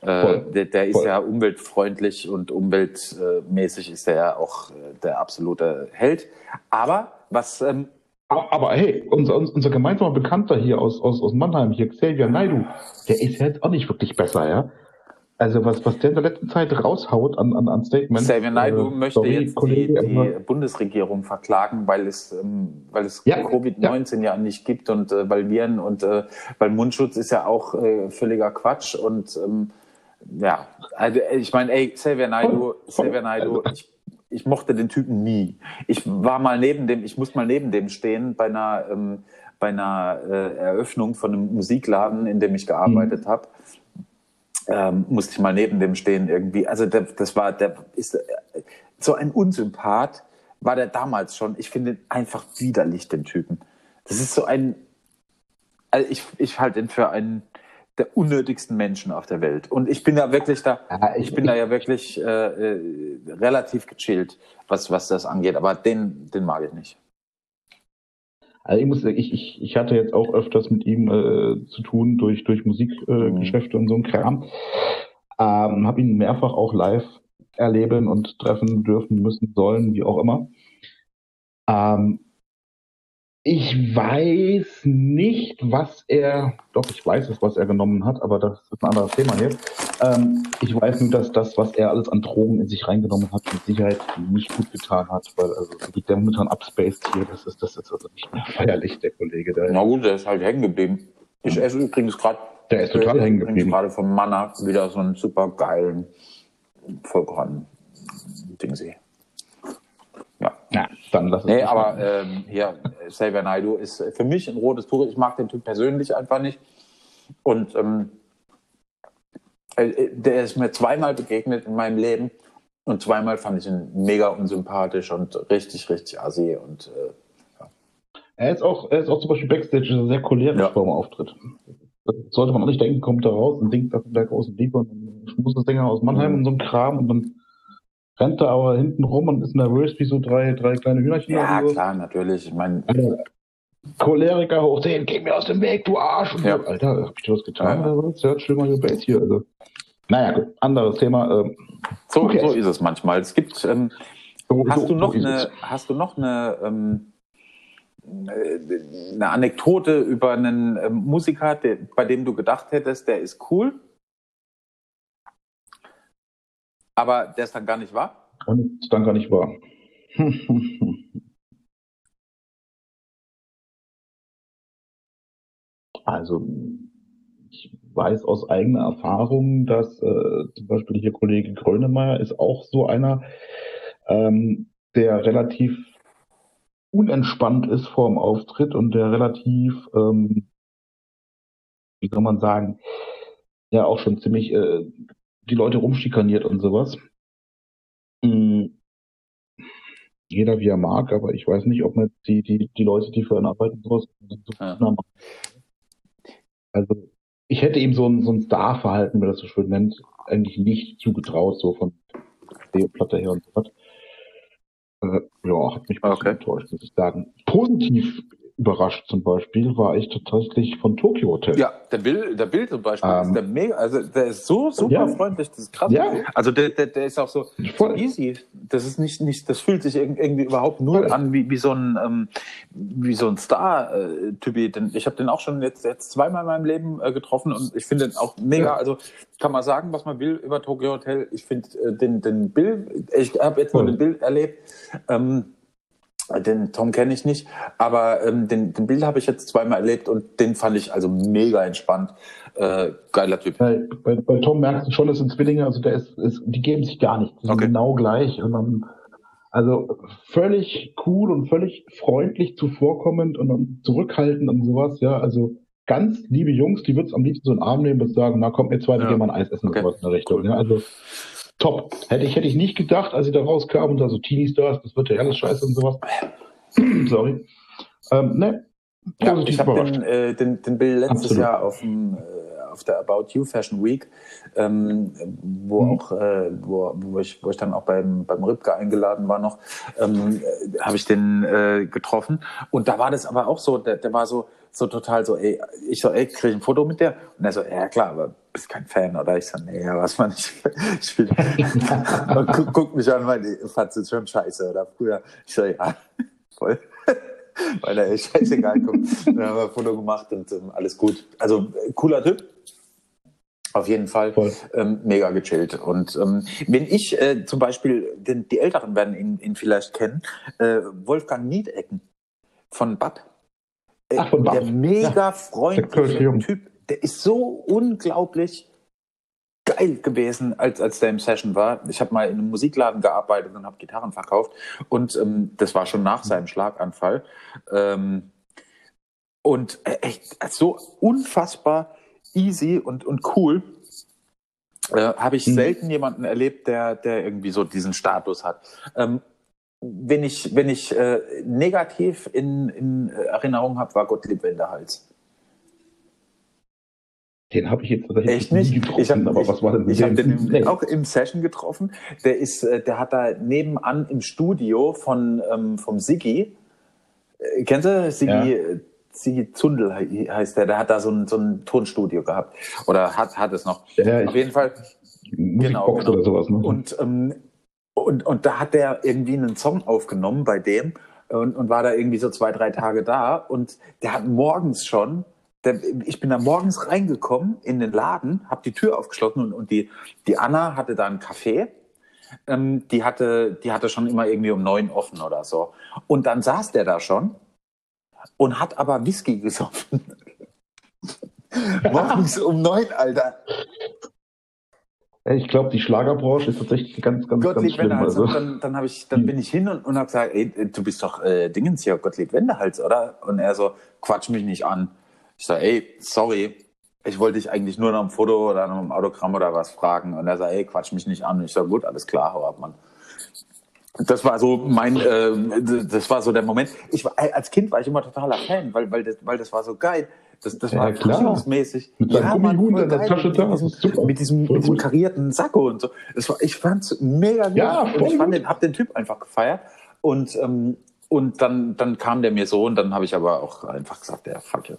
äh, der, der, ist ja umweltfreundlich und umweltmäßig ist er ja auch äh, der absolute Held. Aber was ähm, aber, aber hey, unser, unser gemeinsamer Bekannter hier aus, aus, aus Mannheim, hier Xavier Naidu, der ist jetzt auch nicht wirklich besser, ja. Also was, was der in der letzten Zeit raushaut an, an, an Statements. Xavier Naidu äh, möchte sorry, jetzt Kollege, die, die Bundesregierung verklagen, weil es, ähm, weil es ja, Covid-19 ja. ja. nicht gibt und äh, weil Viren und äh, weil Mundschutz ist ja auch äh, völliger Quatsch und ähm, ja, also ich meine, ey, Xavier Naidu, Xavier Naidu, also, ich ich mochte den Typen nie. Ich war mal neben dem, ich muss mal neben dem stehen bei einer, ähm, bei einer äh, Eröffnung von einem Musikladen, in dem ich gearbeitet mhm. habe. Ähm, musste ich mal neben dem stehen irgendwie. Also der, das war, der ist äh, so ein Unsympath war der damals schon. Ich finde einfach widerlich den Typen. Das ist so ein, also ich, ich halte ihn für einen der unnötigsten Menschen auf der Welt. Und ich bin da wirklich da, ich, bin da ja wirklich äh, äh, relativ gechillt, was, was das angeht. Aber den, den mag ich nicht. Also ich muss sagen, ich, ich, ich hatte jetzt auch öfters mit ihm äh, zu tun durch, durch Musikgeschäfte äh, mhm. und so ein Kram. Ähm, habe ihn mehrfach auch live erleben und treffen dürfen, müssen, sollen, wie auch immer. Ähm, ich weiß nicht, was er, doch, ich weiß es, was er genommen hat, aber das ist ein anderes Thema hier. Ähm, ich weiß nur, dass das, was er alles an Drogen in sich reingenommen hat, mit Sicherheit nicht gut getan hat, weil also liegt der momentan abspaced hier, das ist, das ist also nicht mehr feierlich, der Kollege. Der Na gut, der ist halt hängen geblieben. Ich esse übrigens gerade Der ist total hängen geblieben. gerade vom Manna wieder so einen super geilen Vollkorn-Dingsy. Ja. Ja, dann lass es Nee, aber ähm, hier, Xavier Naidoo ist für mich ein rotes Tuch. Ich mag den Typ persönlich einfach nicht. Und ähm, äh, der ist mir zweimal begegnet in meinem Leben. Und zweimal fand ich ihn mega unsympathisch und richtig, richtig assi. Und äh, Er ist auch, er ist auch zum Beispiel Backstage sehr cholerisch Ja. beim Auftritt. Das sollte man auch nicht denken, kommt da raus und singt da von der großen Liebe und ein Schmutzsänger aus Mannheim und so ein Kram und dann rennt er aber hinten rum und ist nervös wie so drei, drei kleine Hühnerchen. ja, so. klar, natürlich. Ich meine, Alter, Choleriker hoch 10, geh mir aus dem Weg, du Arsch. Ja. so, Alter, hab ich dir was getan? Ja, oder was? Ja, your base hier. Also. Naja, gut, anderes Thema. Ähm, so, Okay. so ist es manchmal. Es gibt, ähm, so, hast, so, du noch ist eine, es. hast du noch eine, ähm, äh, eine Anekdote über einen ähm, Musiker, der, bei dem du gedacht hättest, der ist cool, aber der es dann gar nicht war? Und ist dann gar nicht wahr. Also, ich weiß aus eigener Erfahrung, dass äh, zum Beispiel hier Kollege Grönemeyer ist auch so einer, ähm, der relativ unentspannt ist vor dem Auftritt und der relativ, ähm, wie soll man sagen, ja auch schon ziemlich äh, die Leute rumschikaniert und sowas. Mm, Jeder wie er mag, aber ich weiß nicht, ob man die, die, die Leute, die für ihn arbeiten, sowas so Ja. Also ich hätte ihm so ein, so ein Star-Verhalten, wie man das so schön nennt, eigentlich nicht zugetraut, so von der Platte her und so was. Äh, ja, hat mich Okay. enttäuscht, muss ich sagen. Positiv überrascht zum Beispiel war ich tatsächlich von Tokyo Hotel. Ja, der Bill, der Bill zum Beispiel Ähm. ist der mega, also der ist so super Ja. freundlich, das ist krass. Ja. Also der, der, der ist auch so, so easy. Das ist nicht, nicht, das fühlt sich irg- irgendwie überhaupt null Voll. an wie, wie so ein, ähm, wie so ein Star-Typi. Denn ich habe den auch schon jetzt, jetzt zweimal in meinem Leben äh, getroffen und ich finde den auch mega. Ja. Also kann man sagen, was man will über Tokyo Hotel. Ich finde äh, den, den Bill, ich habe jetzt nur Voll. den Bill erlebt. Ähm, den Tom kenne ich nicht, aber ähm, den, den Bill habe ich jetzt zweimal erlebt und den fand ich also mega entspannt. Äh, geiler Typ. Bei, bei, bei Tom merkst du schon, das sind Zwillinge, also der ist, ist die geben sich gar nicht. Die sind Okay. genau gleich. Und dann, also völlig cool und völlig freundlich zuvorkommend und dann zurückhaltend und sowas, ja. Also ganz liebe Jungs, die wird's am liebsten so einen Arm nehmen und sagen, na kommt mir zwei, wir Ja. gehen mal ein Eis essen Okay. und sowas in der Richtung. Ja, also top. Hätte ich, hätte ich nicht gedacht, als ich da rauskam und da so Teenies da das wird ja alles scheiße und sowas. Sorry. Ähm, ne, Ja, ich habe den, äh, den, den Bill letztes Absolut. Jahr auf, dem, äh, auf der About You Fashion Week, ähm, wo Mhm. auch, äh, wo, wo, ich, wo ich dann auch beim, beim Ripke eingeladen war noch, ähm, äh, habe ich den äh, getroffen. Und da war das aber auch so, der, der war so, so total so, ey, ich so, ey, krieg ich ein Foto mit der? Und er so, ja klar, aber bist kein Fan, oder? Ich so, nee, ja, was man nicht. Ich will, und guck, guck mich an, meine, fandst du schon scheiße, oder früher? Ich so, ja, voll. Weil er scheißegal, komm. Dann haben wir ein Foto gemacht und ähm, alles gut. Also äh, cooler Typ. Auf jeden Fall. Ähm, mega gechillt. Und ähm, wenn ich äh, zum Beispiel, den, die Älteren werden ihn, ihn vielleicht kennen, äh, Wolfgang Niedecken von BAP. Äh, Ach, BAP. Der mega Der freundliche Jung. Typ. Der ist so unglaublich geil gewesen, als, als der im Session war. Ich habe mal in einem Musikladen gearbeitet und habe Gitarren verkauft. Und ähm, das war schon nach seinem Schlaganfall. Ähm, und äh, echt so unfassbar easy und, und cool. Äh, habe ich Mhm. selten jemanden erlebt, der, der irgendwie so diesen Status hat. Ähm, wenn ich, wenn ich äh, negativ in, in Erinnerung habe, war Gottlieb Wenderhals. Den habe ich jetzt tatsächlich Echt nicht? getroffen, Ich habe aber was war denn mit ich hab dem? den im, auch im Session getroffen. Der ist, äh, der hat da nebenan im Studio von ähm, vom Siggi. Äh, kennst du Siggi? Ja. äh, Siggi Zundel he- heißt der. Der hat da so ein, so ein Tonstudio gehabt oder hat hat es noch. Ja, Auf ich, jeden Fall Musikbox genau, genau. oder sowas. Ne? Und ähm, Und, und da hat der irgendwie einen Song aufgenommen bei dem und, und war da irgendwie so zwei, drei Tage da. Und der hat morgens schon, der, ich bin da morgens reingekommen in den Laden, habe die Tür aufgeschlossen und, und die, die Anna hatte da einen Kaffee. Ähm, die, hatte, die hatte schon immer irgendwie um neun offen oder so. Und dann saß der da schon und hat aber Whisky gesoffen. morgens um neun, Alter. Ich glaube, die Schlagerbranche ist tatsächlich ganz, ganz, Gottlieb ganz schlimm. Wendehals. Also. Dann, dann, ich, dann bin ich hin und, und habe gesagt, ey, du bist doch äh, Dingens hier, Gottlieb Wendehals, oder? Und er so, quatsch mich nicht an. Ich sage, ey, sorry, ich wollte dich eigentlich nur nach einem Foto oder nach einem Autogramm oder was fragen. Und er sagt, ey, quatsch mich nicht an. Und ich sage, gut, alles klar, hau ab, Mann. Das war so mein, äh, das war so der Moment. Ich war, als Kind war ich immer totaler Fan, weil, weil, das, weil das war so geil. Das, das Ja, war klar. versicherungsmäßig. Mit seinem Mann, in der. Tasche da, mit das diesem, ist super. mit diesem, Voll mit diesem gut. karierten Sakko und so. Das war, ich fand's mega gut. Ja, und voll ich fand gut. den, hab den Typ einfach gefeiert. Und, ähm, und dann, dann kam der mir so und dann habe ich aber auch einfach gesagt, ja, fuck you.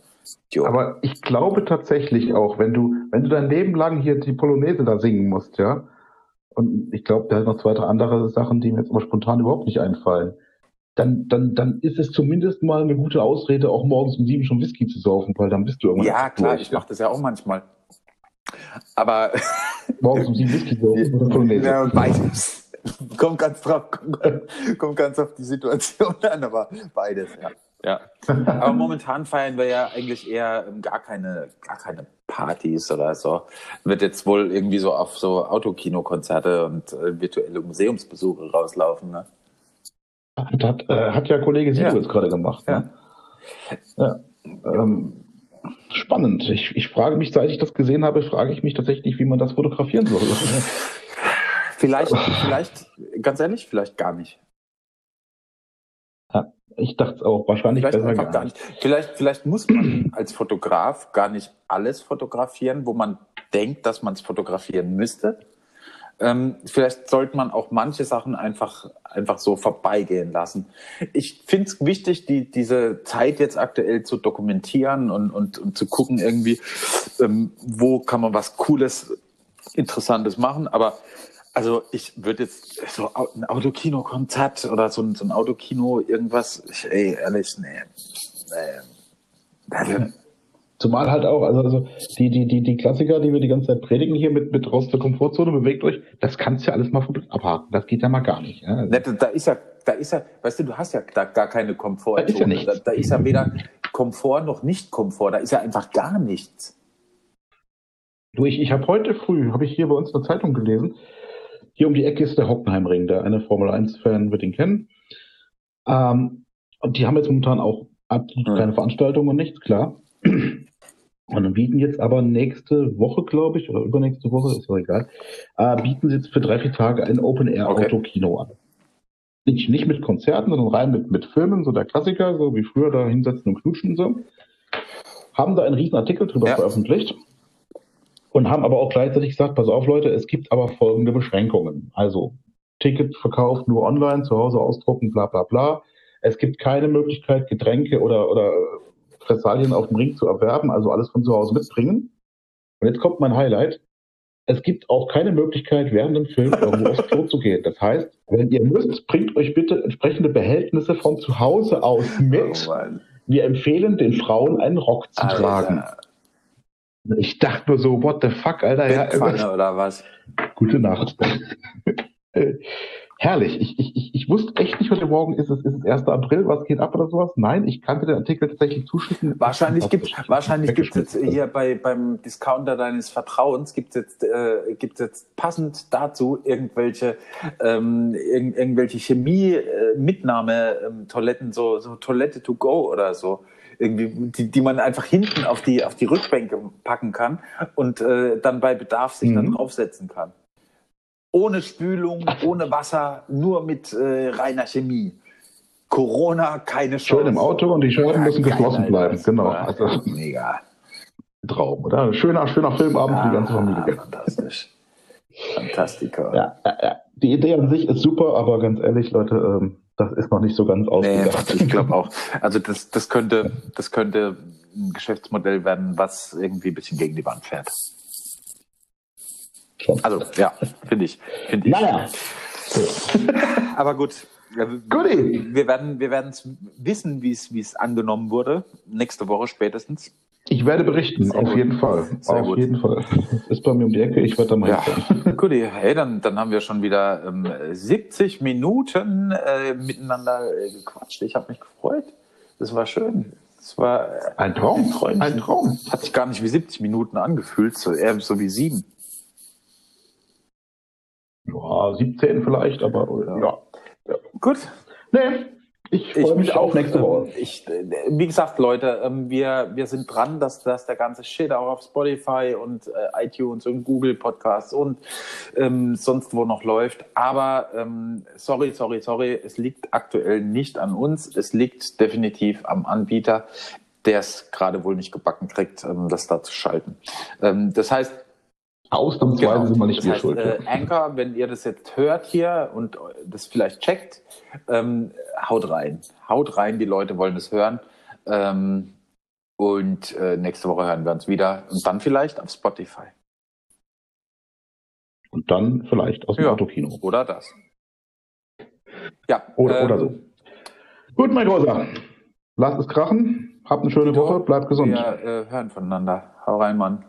Idiot. Aber ich glaube tatsächlich auch, wenn du, wenn du dein Leben lang hier die Polonaise da singen musst, ja, und ich glaube, da hat noch zwei, drei andere Sachen, die mir jetzt aber spontan überhaupt nicht einfallen, dann, dann, dann ist es zumindest mal eine gute Ausrede, auch morgens um sieben schon Whisky zu saufen, weil dann bist du irgendwann. ja, klar, durch, ich mache das ja auch manchmal. Aber Morgens um sieben Whisky saufen oder Polonaise. ja, beides. Kommt ganz drauf, kommt, kommt ganz auf die Situation an, aber beides, ja. ja. Aber momentan feiern wir ja eigentlich eher ähm, gar keine, gar keine Partys oder so. Wird jetzt wohl irgendwie so auf so Autokinokonzerte und äh, virtuelle Museumsbesuche rauslaufen, ne? Hat, hat, äh, hat ja Kollege Ja. jetzt gerade gemacht. Ne? Ja. Ähm, spannend. Ich, ich frage mich, seit ich das gesehen habe, frage ich mich tatsächlich, wie man das fotografieren soll. Vielleicht, vielleicht, ganz ehrlich, vielleicht gar nicht. Ich dachte auch, wahrscheinlich Vielleicht besser gar gar nicht. nicht. Vielleicht, vielleicht muss man als Fotograf gar nicht alles fotografieren, wo man denkt, dass man es fotografieren müsste. Ähm, vielleicht sollte man auch manche Sachen einfach, einfach so vorbeigehen lassen. Ich finde es wichtig, die, diese Zeit jetzt aktuell zu dokumentieren und, und, und zu gucken irgendwie, ähm, wo kann man was Cooles, Interessantes machen. Aber also ich würde jetzt so ein Autokino-Konzert oder so ein, so ein Autokino irgendwas, ich, ey, ehrlich, nee. nee. Also, Zumal halt auch, also, also die, die, die, die Klassiker, die wir die ganze Zeit predigen hier mit, mit raus der Komfortzone, bewegt euch, das kannst du ja alles mal abhaken. Das geht ja mal gar nicht. Ja? Ne, da ist ja, da ist ja, weißt du, du hast ja da gar keine Komfort. Da ist ja nichts. Da, da ist ja weder Komfort noch nicht Komfort. Da ist ja einfach gar nichts. Du, ich, ich habe heute früh, habe ich hier bei uns in der Zeitung gelesen, hier um die Ecke ist der Hockenheimring, der eine Formel 1-Fan wird ihn kennen. Ähm, und die haben jetzt momentan auch absolut keine Veranstaltungen und nichts, klar. Und dann bieten jetzt aber nächste Woche, glaube ich, oder übernächste Woche, ist doch egal, äh, bieten sie jetzt für drei, vier Tage ein Open-Air-Autokino an. Nicht, nicht mit Konzerten, sondern rein mit, mit Filmen, so der Klassiker, so wie früher da hinsetzen und knutschen und so. Haben da einen riesen Artikel drüber Ja. veröffentlicht und haben aber auch gleichzeitig gesagt, pass auf Leute, es gibt aber folgende Beschränkungen. Also Ticketverkauf nur online, zu Hause ausdrucken, bla bla bla. Es gibt keine Möglichkeit, Getränke oder, oder Fressalien auf dem Ring zu erwerben, also alles von zu Hause mitbringen. Und jetzt kommt mein Highlight. Es gibt auch keine Möglichkeit, während dem Film irgendwo aufs Klo zu gehen. Das heißt, wenn ihr müsst, bringt euch bitte entsprechende Behältnisse von zu Hause aus mit. Oh. Wir empfehlen den Frauen einen Rock zu tragen. Alter, Ich dachte nur so, what the fuck, Alter. Ja, Bettpfanne oder was? Gute Nacht. Herrlich. Ich, ich, ich, wusste echt nicht, heute Morgen ist es, ist es 1. April, was geht ab oder sowas. Nein, ich kannte den Artikel tatsächlich zuschicken. Wahrscheinlich gibt wahrscheinlich gibt's jetzt Weggeschmissen. hier bei beim Discounter deines Vertrauens gibt's jetzt äh, gibt's jetzt passend dazu irgendwelche ähm, irg irgendwelche Chemie äh, ähm, so so Toilette to go oder so irgendwie die, die man einfach hinten auf die auf die Rückbänke packen kann und äh, dann bei Bedarf sich dann Mhm. draufsetzen kann. Ohne Spülung, ohne Wasser, nur mit äh, reiner Chemie. Corona, keine Chance. Schön im Auto und die Scheiben müssen geschlossen bleiben. Genau. Ja, Also, mega. Traum, oder? Schöner, schöner Filmabend für die ganze Familie. fantastisch. Fantastiker. Ja, ja, ja. Die Idee an sich ist super, aber ganz ehrlich, Leute, ähm, das ist noch nicht so ganz Nee, ausgedacht. ich glaube auch. Also das, das könnte, das könnte ein Geschäftsmodell werden, was irgendwie ein bisschen gegen die Wand fährt. Schon. Also ja, finde ich, finde ich. Naja. Aber gut. Ja, wir- Guti. Wir werden, wir werden wissen, wie es, wie es angenommen wurde. Nächste Woche spätestens. Ich werde berichten, Sehr auf gut. jeden Fall. Sehr auf gut. jeden Fall. Ist bei mir um die Ecke, ich werde da mal Ja, gut, hey, dann, dann haben wir schon wieder ähm, 70 Minuten äh, miteinander äh, gequatscht. Ich habe mich gefreut. Das war schön. Das war äh, Ein Traum. Träumchen. Ein Traum. hat sich gar nicht wie 70 Minuten angefühlt, so eher so wie sieben. Ja, 17 vielleicht, aber ja. Gut, Nee, ich freue mich auf nächste Woche. ähm, Ich, äh, wie gesagt, Leute, ähm, wir, wir sind dran, dass, dass der ganze Shit auch auf Spotify und äh, iTunes und Google Podcasts und ähm, sonst wo noch läuft. Aber ähm, sorry, sorry, sorry, es liegt aktuell nicht an uns. Es liegt definitiv am Anbieter, der es gerade wohl nicht gebacken kriegt, ähm, das da zu schalten. Ähm, das heißt, Ausnahmsweise sind wir nicht das wir heißt, schuld. Äh, Anchor, wenn ihr das jetzt hört hier und das vielleicht checkt, ähm, haut rein. Haut rein, die Leute wollen es hören. Ähm, und äh, nächste Woche hören wir uns wieder. Und dann vielleicht auf Spotify. Und dann vielleicht aus dem Ja. Autokino. Oder das. Ja. Oder, ähm, oder so. Gut, mein Großer. Lasst es krachen. Habt eine schöne Woche. Bleibt gesund. Wir äh, hören voneinander. Hau rein, Mann.